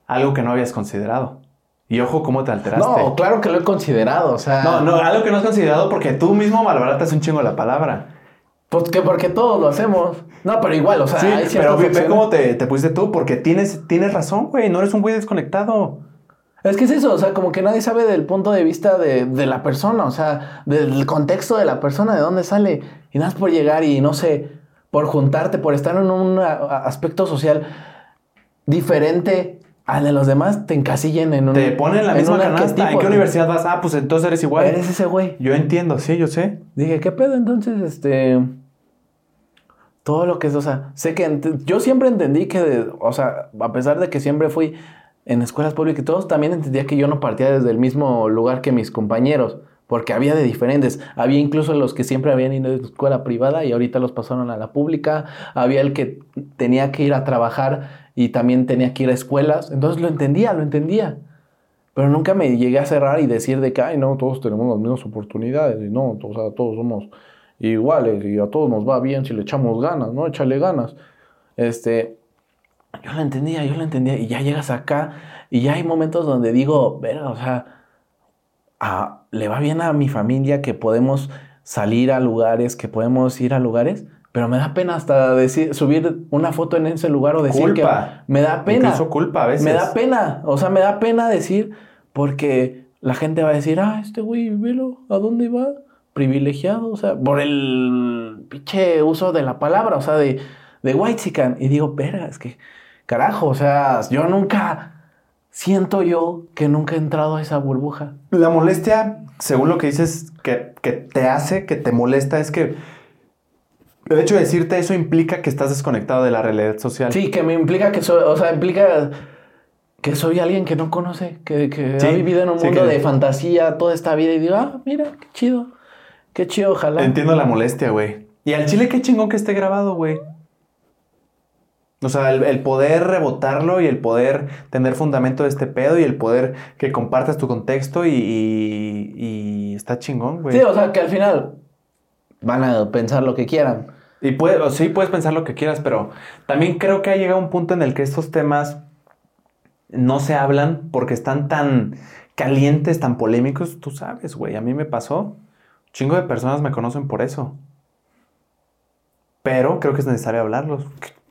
algo que no habías considerado. Y ojo cómo te alteraste. No, claro que lo he considerado, o sea... No, no, algo que no has considerado porque tú mismo malbaratas un chingo la palabra. Pues que porque todos lo hacemos. No, pero igual, o sea, sí, pero ve, cómo te, te, pusiste tú, porque tienes, tienes razón, güey, no eres un güey desconectado. Es que es eso, o sea, como que nadie sabe del punto de vista de, de la persona, o sea, del contexto de la persona, de dónde sale. Y nada más por llegar y, no sé, por juntarte, por estar en un aspecto social diferente a de los demás te encasillen en un. Te ponen la misma canasta. ¿En qué universidad vas? Ah, pues entonces eres igual. Eres ese güey. Yo entiendo, sí, yo sé. Dije, ¿qué pedo? Entonces, este. Todo lo que es, o sea, sé que yo siempre entendí que, o sea, a pesar de que siempre fui en escuelas públicas y todos, también entendía que yo no partía desde el mismo lugar que mis compañeros, porque había de diferentes. Había incluso los que siempre habían ido a la escuela privada y ahorita los pasaron a la pública. Había el que tenía que ir a trabajar y también tenía que ir a escuelas. Entonces lo entendía, lo entendía. Pero nunca me llegué a cerrar y decir de que, ay, no, todos tenemos las mismas oportunidades y no, o sea, todos somos iguales y a todos nos va bien si le echamos ganas, ¿no? Échale ganas. Este, yo lo entendía, yo lo entendía y ya llegas acá y ya hay momentos donde digo, verga, o sea, le va bien a mi familia que podemos salir a lugares, que podemos ir a lugares, pero me da pena hasta decir, subir una foto en ese lugar o decir que me da pena. Incluso culpa a veces. Me da pena. O sea, me da pena decir porque la gente va a decir, ah, este güey, velo, ¿a dónde va? Privilegiado. O sea, por el pinche uso de la palabra, o sea, de, de white Y digo, pero es que, carajo, o sea, yo nunca siento yo que nunca he entrado a esa burbuja. La molestia, según lo que dices, que, que te hace, que te molesta, es que el hecho de decirte eso implica que estás desconectado de la realidad social. Sí, que me implica que soy, o sea, implica que soy alguien que no conoce, que, ha vivido en un mundo de fantasía toda esta vida y digo, ah, mira, qué chido, qué chido, ojalá. Entiendo la molestia, güey. Y al chile, qué chingón que esté grabado, güey. O sea, el, poder rebotarlo y el poder tener fundamento de este pedo y el poder que compartas tu contexto y, y está chingón, güey. Sí, o sea, que al final van a pensar lo que quieran. Y puede, sí puedes pensar lo que quieras, pero también creo que ha llegado un punto en el que estos temas no se hablan porque están tan calientes, tan polémicos. Tú sabes, güey, a mí me pasó. Un chingo de personas me conocen por eso. Pero creo que es necesario hablarlos.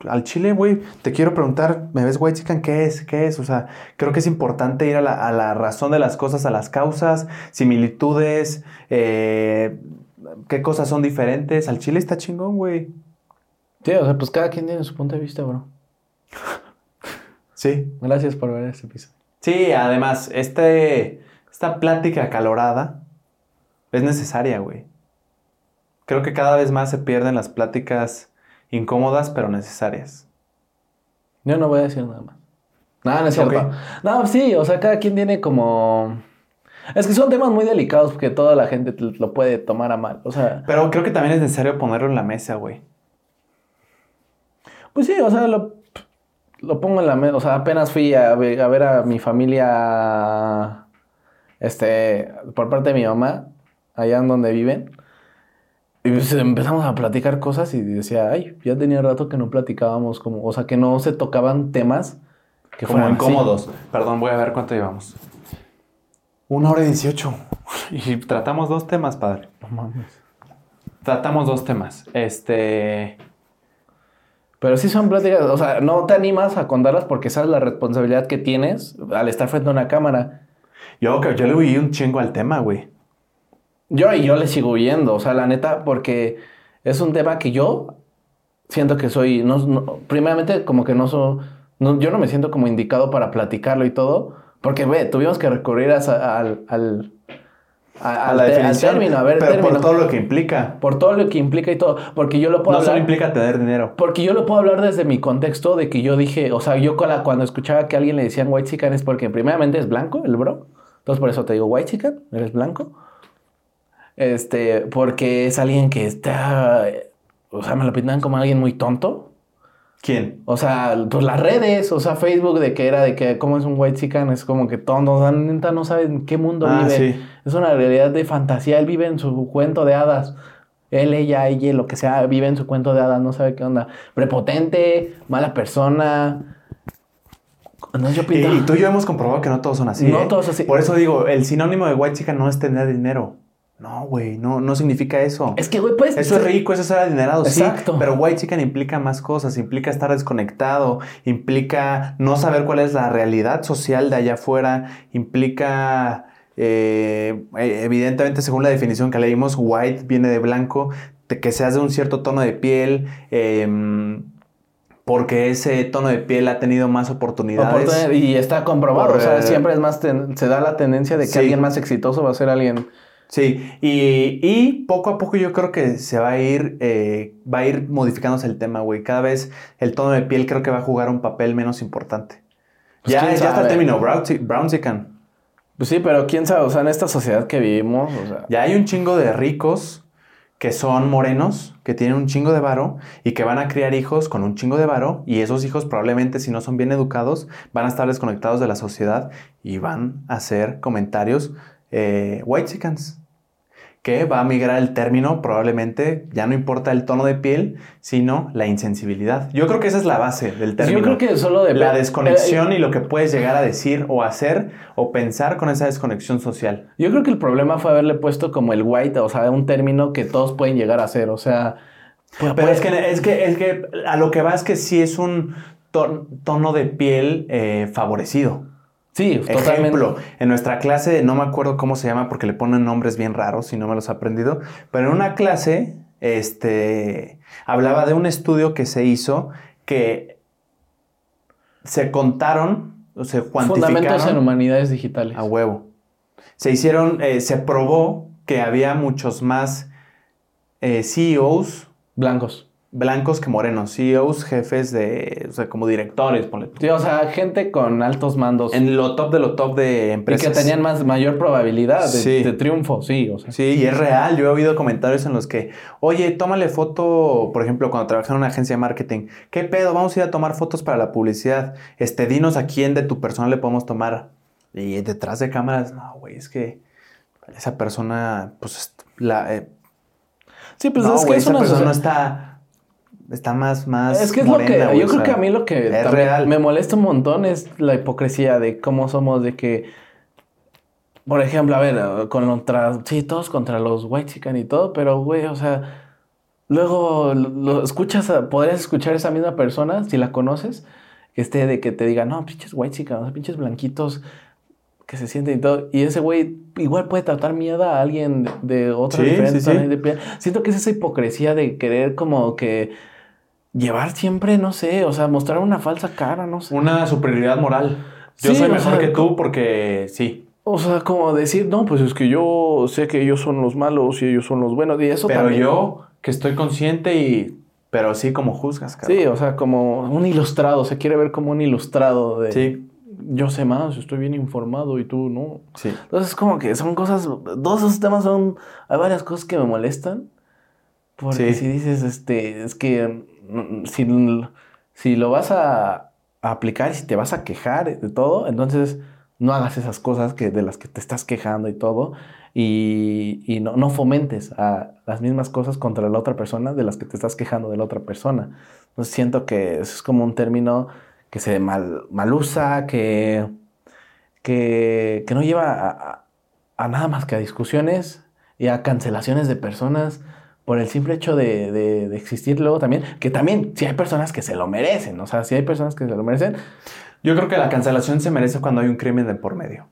Al chile, güey, te quiero preguntar, ¿me ves, güey, chican? ¿Qué es? ¿Qué es? O sea, creo que es importante ir a la, razón de las cosas, a las causas, similitudes, eh, qué cosas son diferentes. Al chile está chingón, güey. Sí, o sea, pues cada quien tiene su punto de vista, bro. Sí. Gracias por ver este episodio. Sí, además, este, esta plática acalorada es necesaria, güey. Creo que cada vez más se pierden las pláticas incómodas, pero necesarias. Yo no voy a decir nada más. No, no es cierto. No, sí, o sea, cada quien tiene como... Es que son temas muy delicados porque toda la gente te- lo puede tomar a mal. O sea, Pero creo que también es necesario ponerlo en la mesa, güey. pues sí, o sea, lo, lo pongo en la mesa. O sea, apenas fui a, ve- a ver a mi familia, este, por parte de mi mamá, allá en donde viven. Y pues empezamos a platicar cosas y decía, ay, ya tenía rato que no platicábamos como, o sea, que no se tocaban temas que Como fueran así. incómodos. Perdón, voy a ver cuánto llevamos. Una hora y dieciocho. (laughs) Y tratamos dos temas, padre. No mames. Tratamos dos temas. Este. Pero sí son pláticas, o sea, no te animas a contarlas porque sabes la responsabilidad que tienes al estar frente a una cámara. Yo, yo le huí un chingo al tema, güey. Yo y yo le sigo huyendo, o sea, la neta, porque es un tema que yo siento que soy, no, no- primeramente como que no soy, no- yo no me siento como indicado para platicarlo y todo, porque ve, tuvimos que recurrir a al, al, a- A la al término, a ver, pero término. por todo lo que implica. Por todo lo que implica y todo, porque yo lo puedo No solo implica tener dinero. Porque yo lo puedo hablar desde mi contexto de que yo dije, o sea, yo cuando escuchaba que a alguien le decían white chicken es porque primeramente es blanco el bro. Entonces por eso te digo white chicken, eres blanco. Este, porque es alguien que está, o sea, me lo pintan como alguien muy tonto. ¿Quién? O sea, pues las redes, o sea, Facebook de que era de que cómo es un white chicken es como que sea, neta no sabe en qué mundo Ah, vive. sí. Es una realidad de fantasía, él vive en su cuento de hadas. Él, ella, ella, lo que sea, vive en su cuento de hadas, no sabe qué onda. Prepotente, mala persona. No, yo pinto. y tú y yo hemos comprobado que no todos son así. No ¿eh? todos así. Por eso digo, el sinónimo de white chica no es tener dinero. No, güey, no, no significa eso. Es que, güey, pues. Eso es rico, eso es ser adinerado, Exacto. sí. Pero white chicken implica más cosas, implica estar desconectado, implica no saber cuál es la realidad social de allá afuera, implica, eh, eh, evidentemente, según la definición que leímos, white viene de blanco, de que seas de un cierto tono de piel, em, porque ese tono de piel ha tenido más oportunidades. oportunidad- Y está comprobado. Por, o sea, eh, siempre es más. se da la tendencia de que Sí. alguien más exitoso va a ser alguien. Sí, y, y poco a poco yo creo que se va a ir, eh, va a ir modificándose el tema, güey. Cada vez el tono de piel creo que va a jugar un papel menos importante. Pues, ya, está el término brown, brown chicken. Pues sí, pero quién sabe, o sea, en esta sociedad que vivimos, o sea. Ya hay un chingo de ricos que son morenos, que tienen un chingo de varo y que van a criar hijos con un chingo de varo y esos hijos probablemente si no son bien educados van a estar desconectados de la sociedad y van a hacer comentarios eh, white chickens. Que va a migrar el término, probablemente ya no importa el tono de piel, sino la insensibilidad. Yo creo que esa es la base del término. Yo creo que solo de La desconexión y lo que puedes llegar a decir o hacer o pensar con esa desconexión social. Yo creo que el problema fue haberle puesto como el white, o sea, un término que todos pueden llegar a ser, o sea. pues, Pero pues, es que, es, que, es que a lo que va es que sí es un ton- tono de piel eh, favorecido. Sí, totalmente. Ejemplo, en nuestra clase, no me acuerdo cómo se llama porque le ponen nombres bien raros y no me los he aprendido, pero en una clase este, hablaba de un estudio que se hizo que se contaron, o se Fundamentos en cuantificaron humanidades digitales. a huevo. Se hicieron, eh, se probó que había muchos más eh, CEOs Blancos. Blancos que morenos, CEOs, jefes de, o sea, como directores, ponle. Sí, o sea, gente con altos mandos. En lo top de lo top de y empresas. que tenían más, mayor probabilidad de, Sí. de triunfo, sí, o sea. Sí, y es real. Yo he oído comentarios en los que, oye, tómale foto, por ejemplo, cuando trabajé en una agencia de marketing. ¿Qué pedo? Vamos a ir a tomar fotos para la publicidad. Este, dinos a quién de tu persona le podemos tomar. Y detrás de cámaras, no, güey, es que esa persona, pues, la... eh, Sí, pues no, es que es esa persona sociedad- está... Está más, más Es que es morena, lo que. yo o creo que a mí lo que es real. me molesta un montón es la hipocresía de cómo somos, de que. Por ejemplo, a ver, contra. Sí, todos contra los white chican y todo, pero güey, o sea. Luego lo, lo escuchas, a- podrías escuchar a esa misma persona, si la conoces, que esté de que te diga, no, pinches white chican, pinches blanquitos. que se sienten y todo. Y ese güey igual puede tratar mierda a alguien de, de otra Sí, diferente sí, sí. tonalidad de piel. Siento que es esa hipocresía de querer como que llevar siempre, no sé, o sea, mostrar una falsa cara, no sé. Una superioridad moral. Yo Sí, soy mejor sea, que tú porque sí. O sea, como decir, no, pues es que yo sé que ellos son los malos y ellos son los buenos. Y eso Pero también. yo, que estoy consciente y... Pero sí como juzgas, cabrón. Sí, o sea, como un ilustrado, se quiere ver como un ilustrado de Sí, yo sé más, estoy bien informado y tú no. sí. Entonces, como que son cosas, todos esos temas son, hay varias cosas que me molestan. Porque Sí. si dices, este, es que si, si lo vas a, aplicar y si te vas a quejar de todo, entonces no hagas esas cosas que, de las que te estás quejando y todo. Y, y no, no fomentes a las mismas cosas contra la otra persona de las que te estás quejando de la otra persona. Entonces siento que es como un término que se mal, mal usa, que, que, que no lleva a, a- a nada más que a discusiones y a cancelaciones de personas por el simple hecho de, de- de existir luego también, que también si hay personas que se lo merecen, o sea, si hay personas que se lo merecen, Yo creo que la cancelación se merece cuando hay un crimen de por medio.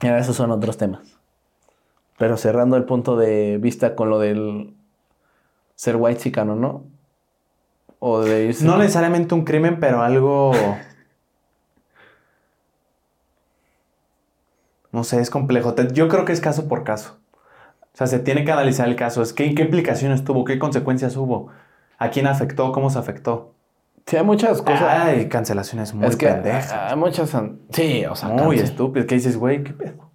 ya esos son otros temas. Pero cerrando el punto de vista con lo del ser white chicano, ¿no? O de irse... No necesariamente un crimen, pero algo... (laughs) No sé, es complejo. Yo creo que es caso por caso. O sea, se tiene que analizar el caso. Es que, ¿Qué implicaciones tuvo? ¿Qué consecuencias hubo? ¿A quién afectó? ¿Cómo se afectó? Sí, hay muchas cosas. Ay, cancelaciones muy es que pendejas. hay muchas... Sí, o sea, muy estúpidas. ¿Qué dices, güey? ¿Qué pedo?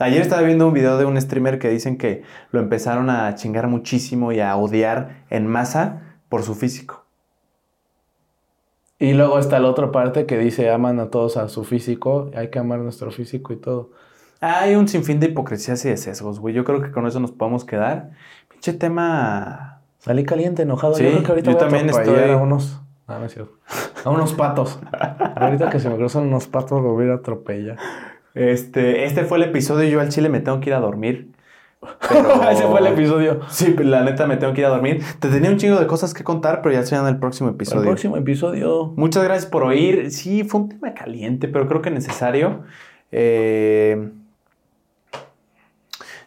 Ayer estaba viendo un video de un streamer que dicen que lo empezaron a chingar muchísimo y a odiar en masa por su físico. Y luego está la otra parte que dice aman a todos a su físico, hay que amar nuestro físico y todo. Hay un sinfín de hipocresías y de sesgos, güey. Yo creo que con eso nos podemos quedar. Pinche tema. Salí caliente, enojado. Sí, yo creo que ahorita yo voy también estoy- a unos. No, no es cierto. A unos patos. ahorita que se me cruzan unos patos, lo voy a atropellar. Este, este fue el episodio. Yo al chile me tengo que ir a dormir. Pero- (laughs) Ese fue el episodio. Sí, la neta me tengo que ir a dormir. Te tenía un chingo de cosas que contar, pero ya será en el próximo El episodio. próximo episodio. Muchas gracias por oír. Sí, fue un tema caliente, pero creo que necesario. Eh,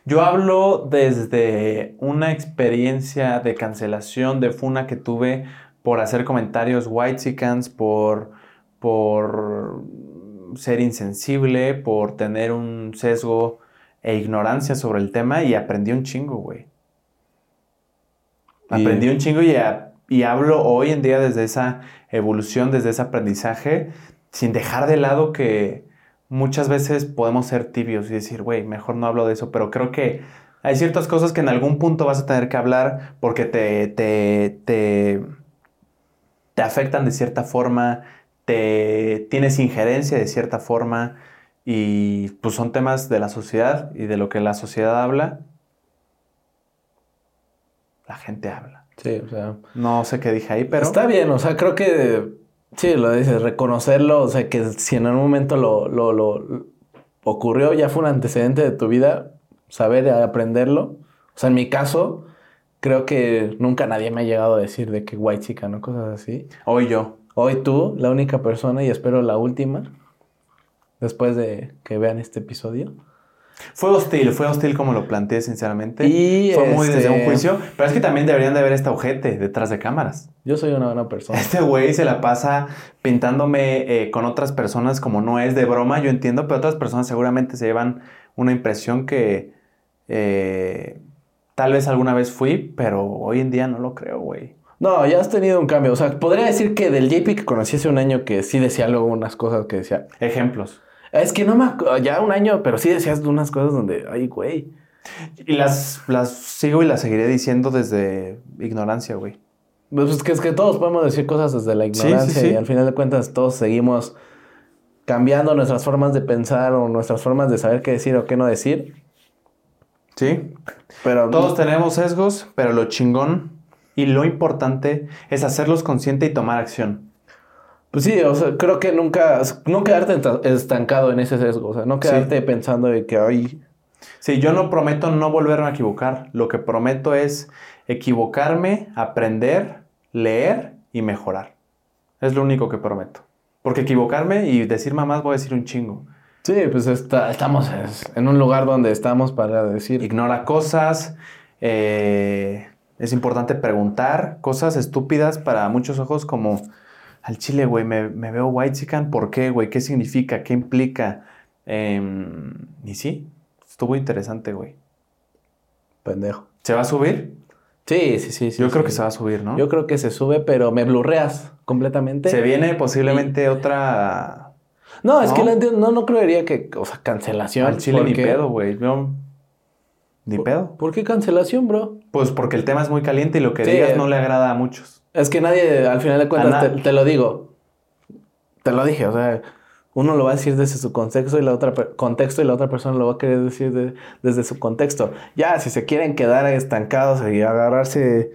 yo hablo desde una experiencia de cancelación de funa que tuve por hacer comentarios whitexicans, por, por ser insensible, por tener un sesgo e ignorancia sobre el tema y aprendí un chingo, güey. Aprendí un chingo y, a- y hablo hoy en día desde esa evolución, desde ese aprendizaje, sin dejar de lado que muchas veces podemos ser tibios y decir, güey, mejor no hablo de eso, pero creo que hay ciertas cosas que en algún punto vas a tener que hablar porque te, te, te, te afectan de cierta forma, te tienes injerencia de cierta forma y pues son temas de la sociedad y de lo que la sociedad habla, la gente habla. Sí, o sea. No sé qué dije ahí, pero... Está bien, o sea, creo que. Sí, lo dices, reconocerlo, o sea, que si en algún momento lo, lo, lo ocurrió, ya fue un antecedente de tu vida, saber aprenderlo. O sea, en mi caso, creo que nunca nadie me ha llegado a decir de que white chica, ¿no? Cosas así. Hoy yo. Hoy tú, la única persona, y espero la última, después de que vean este episodio. Fue hostil, fue hostil como lo planteé, sinceramente. Y, fue muy desde este- un juicio. Pero es que también deberían de ver esta ojete detrás de cámaras. Yo soy una buena persona. Este güey se la pasa pintándome eh, con otras personas como no es de broma, yo entiendo, pero otras personas seguramente se llevan una impresión que eh, tal vez alguna vez fui, pero hoy en día no lo creo, güey. No, ya has tenido un cambio. O sea, podría decir que del JP que conocí hace un año que sí decía luego unas cosas que decía. Ejemplos. Es que no me ya un año, pero sí decías unas cosas donde, ay, güey. Y las, las sigo y las seguiré diciendo desde ignorancia, güey. Pues es que es que todos podemos decir cosas desde la ignorancia sí. y al final de cuentas todos seguimos cambiando nuestras formas de pensar o nuestras formas de saber qué decir o qué no decir. Sí. Pero Todos tenemos sesgos, pero lo chingón y lo importante es hacerlos consciente y tomar acción. Pues sí, o sea, creo que nunca, no quedarte estancado en ese sesgo, o sea, no quedarte pensando de que, ay, Sí, yo no prometo no volverme a equivocar. Lo que prometo es equivocarme, aprender, leer y mejorar. Es lo único que prometo. Porque equivocarme y decir mamás voy a decir un chingo. Sí, pues estamos en un lugar donde estamos para decir. Ignora cosas. Eh, es importante preguntar cosas estúpidas para muchos ojos como al chile, güey, me, veo white chican, ¿por qué, güey? ¿Qué significa? ¿Qué implica? Em, y sí, estuvo interesante, güey. Pendejo. ¿Se va a subir? Sí, sí, sí. Yo creo que se va a subir, ¿no? Yo creo que se sube, pero me blurreas completamente. Se viene posiblemente otra. No, es que no, no creería que, o sea, cancelación. Al chile ni pedo, güey. Ni pedo. ¿Por qué cancelación, bro? Pues porque el tema es muy caliente y lo que digas no le agrada a muchos. Es que nadie, al final de cuentas, te, lo digo. Te lo dije, o sea, uno lo va a decir desde su contexto y la otra contexto y la otra persona lo va a querer decir desde su contexto. Ya, si se quieren quedar estancados y agarrarse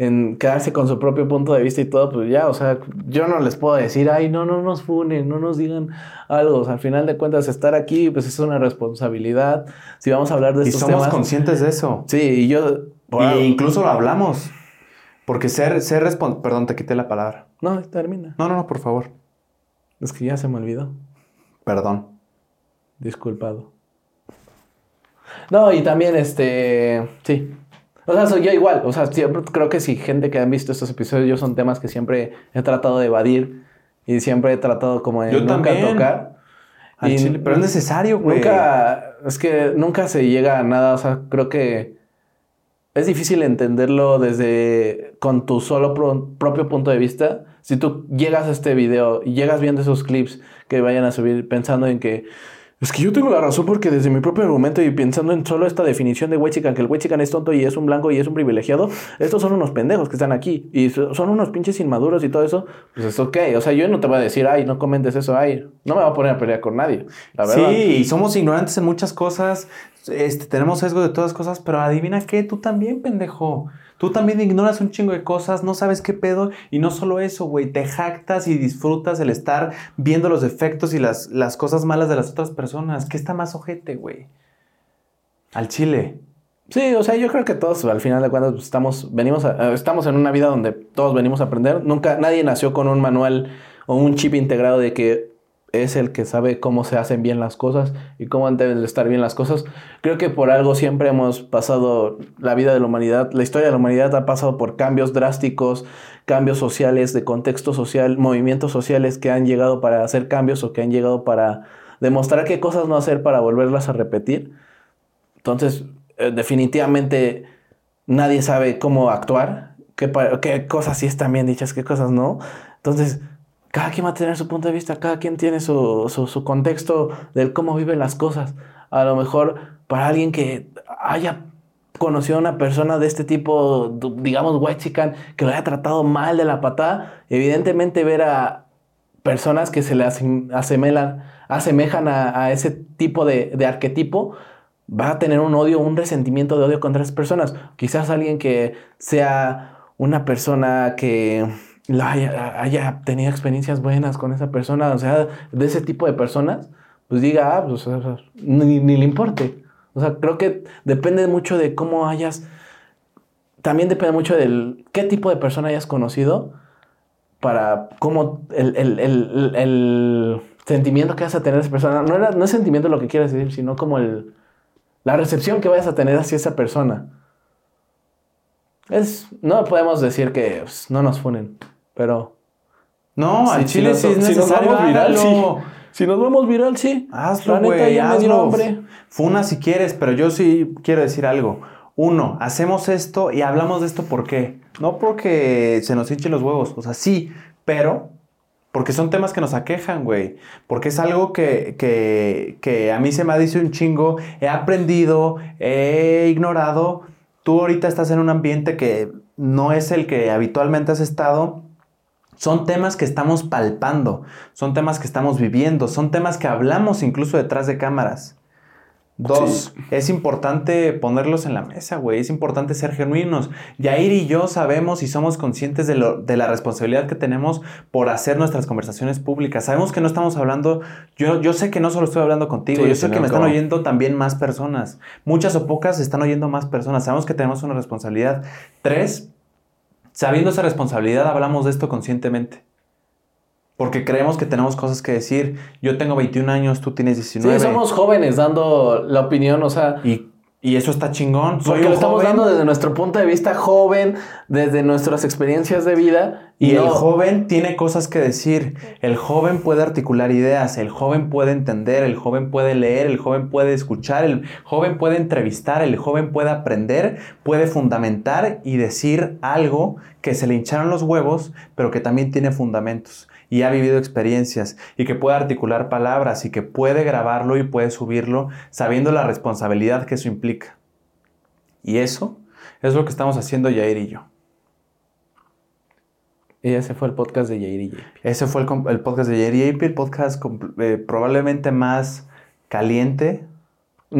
en quedarse con su propio punto de vista y todo, pues ya, o sea, yo no les puedo decir, ay, no, no nos funen, no nos digan algo. O sea, al final de cuentas, estar aquí, pues es una responsabilidad. Si vamos a hablar de estos temas. Y somos conscientes de eso. Sí, y yo. y incluso lo hablamos. Porque ser, ser responsable. Perdón, te quité la palabra. No, termina. No, no, no, por favor. Es que ya se me olvidó. Perdón. Disculpado. No, y también este. Sí. O sea, soy yo igual. O sea, siempre creo que si gente que han visto estos episodios, yo son temas que siempre he tratado de evadir y siempre he tratado como de nunca tocar. pero es necesario, güey. Nunca. Es que nunca se llega a nada. O sea, creo que es difícil entenderlo desde con tu solo propio punto de vista. Si tú llegas a este video y llegas viendo esos clips que vayan a subir pensando en que es que yo tengo la razón porque desde mi propio argumento y pensando en solo esta definición de Wechican, que el Wechican es tonto y es un blanco y es un privilegiado, estos son unos pendejos que están aquí y son unos pinches inmaduros y todo eso, pues es ok. O sea, yo no te voy a decir, ay, no comentes eso, ay, no me voy a poner a pelear con nadie. Sí, somos ignorantes en muchas cosas, este, tenemos sesgo de todas cosas, pero adivina qué, tú también, pendejo. Tú también ignoras un chingo de cosas, no sabes qué pedo. Y no solo eso, güey, te jactas y disfrutas el estar viendo los defectos y las, las cosas malas de las otras personas. ¿Qué está más ojete, güey? Al chile. Sí, o sea, yo creo que todos al final de cuentas pues, estamos, venimos estamos en una vida donde todos venimos a aprender. Nunca, nadie nació con un manual o un chip integrado de que es el que sabe cómo se hacen bien las cosas y cómo deben de estar bien las cosas. Creo que por algo siempre hemos pasado la vida de la humanidad, la historia de la humanidad ha pasado por cambios drásticos, cambios sociales, de contexto social, movimientos sociales que han llegado para hacer cambios o que han llegado para demostrar qué cosas no hacer para volverlas a repetir. Entonces, eh, definitivamente nadie sabe cómo actuar, qué, qué cosas sí están bien dichas, qué cosas no. Entonces, cada quien va a tener su punto de vista, cada quien tiene su, su, contexto del cómo viven las cosas. A lo mejor para alguien que haya conocido a una persona de este tipo, digamos, white chican, que lo haya tratado mal de la patada, evidentemente ver a personas que se le asemejan, asemejan a, ese tipo de, de, arquetipo, va a tener un odio, un resentimiento de odio contra esas personas. Quizás alguien que sea una persona que haya, tenido experiencias buenas con esa persona, o sea, de ese tipo de personas, pues diga, ah, pues, ni, le importe. O sea, creo que depende mucho de cómo hayas, también depende mucho del qué tipo de persona hayas conocido para cómo el, el, sentimiento que vas a tener esa persona, no, era, no es sentimiento lo que quieras decir, sino como el, la recepción que vayas a tener hacia esa persona. Es, no podemos decir que pues, no nos funen. Pero. No, al chile sí es necesario. Si nos viral, sí. Si nos vemos viral, sí. Hazlo, güey. Hazlo. Funa si quieres, pero yo sí quiero decir algo. Uno, hacemos esto y hablamos de esto ¿por qué? No porque se nos hinchen los huevos, o sea, sí, pero porque son temas que nos aquejan, güey. Porque es algo que, que, que, a mí se me ha dicho un chingo, he aprendido, he ignorado. Tú ahorita estás en un ambiente que no es el que habitualmente has estado son temas que estamos palpando, son temas que estamos viviendo, son temas que hablamos incluso detrás de cámaras. Dos, es importante ponerlos en la mesa, güey. Es importante ser genuinos. Yair y yo sabemos y somos conscientes de, lo, de, la responsabilidad que tenemos por hacer nuestras conversaciones públicas. Sabemos que no estamos hablando, yo, yo sé que no solo estoy hablando contigo, yo sé que me están oyendo también más personas. Muchas o pocas están oyendo más personas. Sabemos que tenemos una responsabilidad. Tres, Sabiendo esa responsabilidad, hablamos de esto conscientemente. Porque creemos que tenemos cosas que decir. Yo tengo 21 años, tú tienes 19. Sí, somos jóvenes dando la opinión, o sea. Y, y eso está chingón. Soy Porque lo estamos joven. dando desde nuestro punto de vista joven, desde nuestras experiencias de vida. Y el joven tiene cosas que decir. El joven puede articular ideas, el joven puede entender, el joven puede leer, el joven puede escuchar, el joven puede entrevistar, el joven puede aprender, puede fundamentar y decir algo que se le hincharon los huevos, pero que también tiene fundamentos y ha vivido experiencias y que puede articular palabras y que puede grabarlo y puede subirlo sabiendo la responsabilidad que eso implica. Y eso es lo que estamos haciendo Yair y yo. Y ese fue el podcast de Jair y JP. Ese fue el, podcast de Jerry Ape, el podcast eh, probablemente más caliente.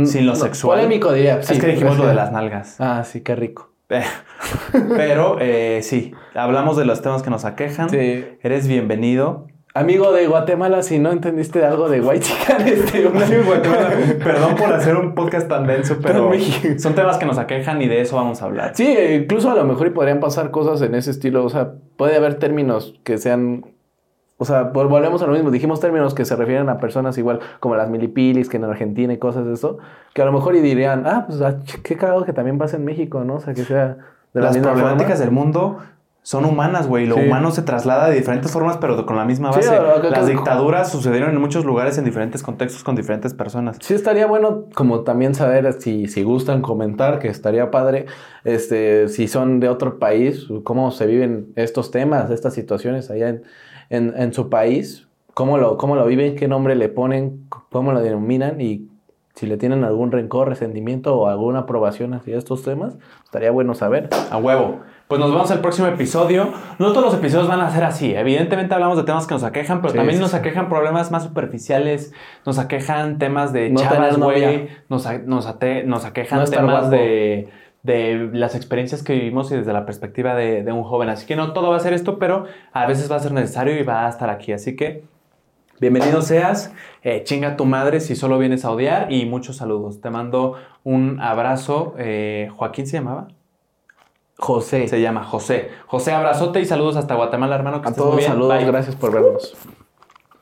Sin lo sexual. Mm, Polémico diría. sí, es que dijimos lo de las nalgas. Ah, sí, qué rico. (laughs) Pero eh, sí, hablamos de los temas que nos aquejan. Sí. Eres bienvenido. Amigo de Guatemala, si no entendiste algo de White Chicken, (laughs) este, un amigo de Guatemala. Perdón por hacer un podcast tan denso, pero son temas que nos aquejan y de eso vamos a hablar. Sí, incluso a lo mejor y podrían pasar cosas en ese estilo. O sea, puede haber términos que sean. O sea, vol- volvemos a lo mismo. Dijimos términos que se refieren a personas igual como las milipilis, que en Argentina y cosas de eso. Que a lo mejor y dirían, ah, pues ah, qué cagado que también pasa en México, ¿no? O sea, que sea de la Las misma problemáticas forma. del mundo son humanas, güey. Lo Sí. humano se traslada de diferentes formas, pero con la misma Sí, base. que- Las que- dictaduras sucedieron en muchos lugares, en diferentes contextos, con diferentes personas. Sí, estaría bueno como también saber si, si gustan comentar, que estaría padre, este, si son de otro país, cómo se viven estos temas, estas situaciones allá en, en, en su país, cómo lo, cómo lo viven, qué nombre le ponen, cómo lo denominan y si le tienen algún rencor, resentimiento o alguna aprobación hacia estos temas, estaría bueno saber. A huevo. Pues nos vemos el próximo episodio. No todos los episodios van a ser así. Evidentemente hablamos de temas que nos aquejan, pero Sí, también sí, nos sí. aquejan problemas más superficiales. Nos aquejan temas de No chavas, güey. Nos, nos, aquejan No temas guapo. de, de las experiencias que vivimos y desde la perspectiva de, de un joven. Así que no todo va a ser esto, pero a veces va a ser necesario y va a estar aquí. Así que bienvenido seas. Eh, chinga tu madre si solo vienes a odiar y muchos saludos. Te mando un abrazo. Eh, ¿Joaquín se llamaba? José, Se llama José. José, abrazote y saludos hasta Guatemala, hermano. Que a estés muy todos bien. saludos, Bye. gracias por vernos.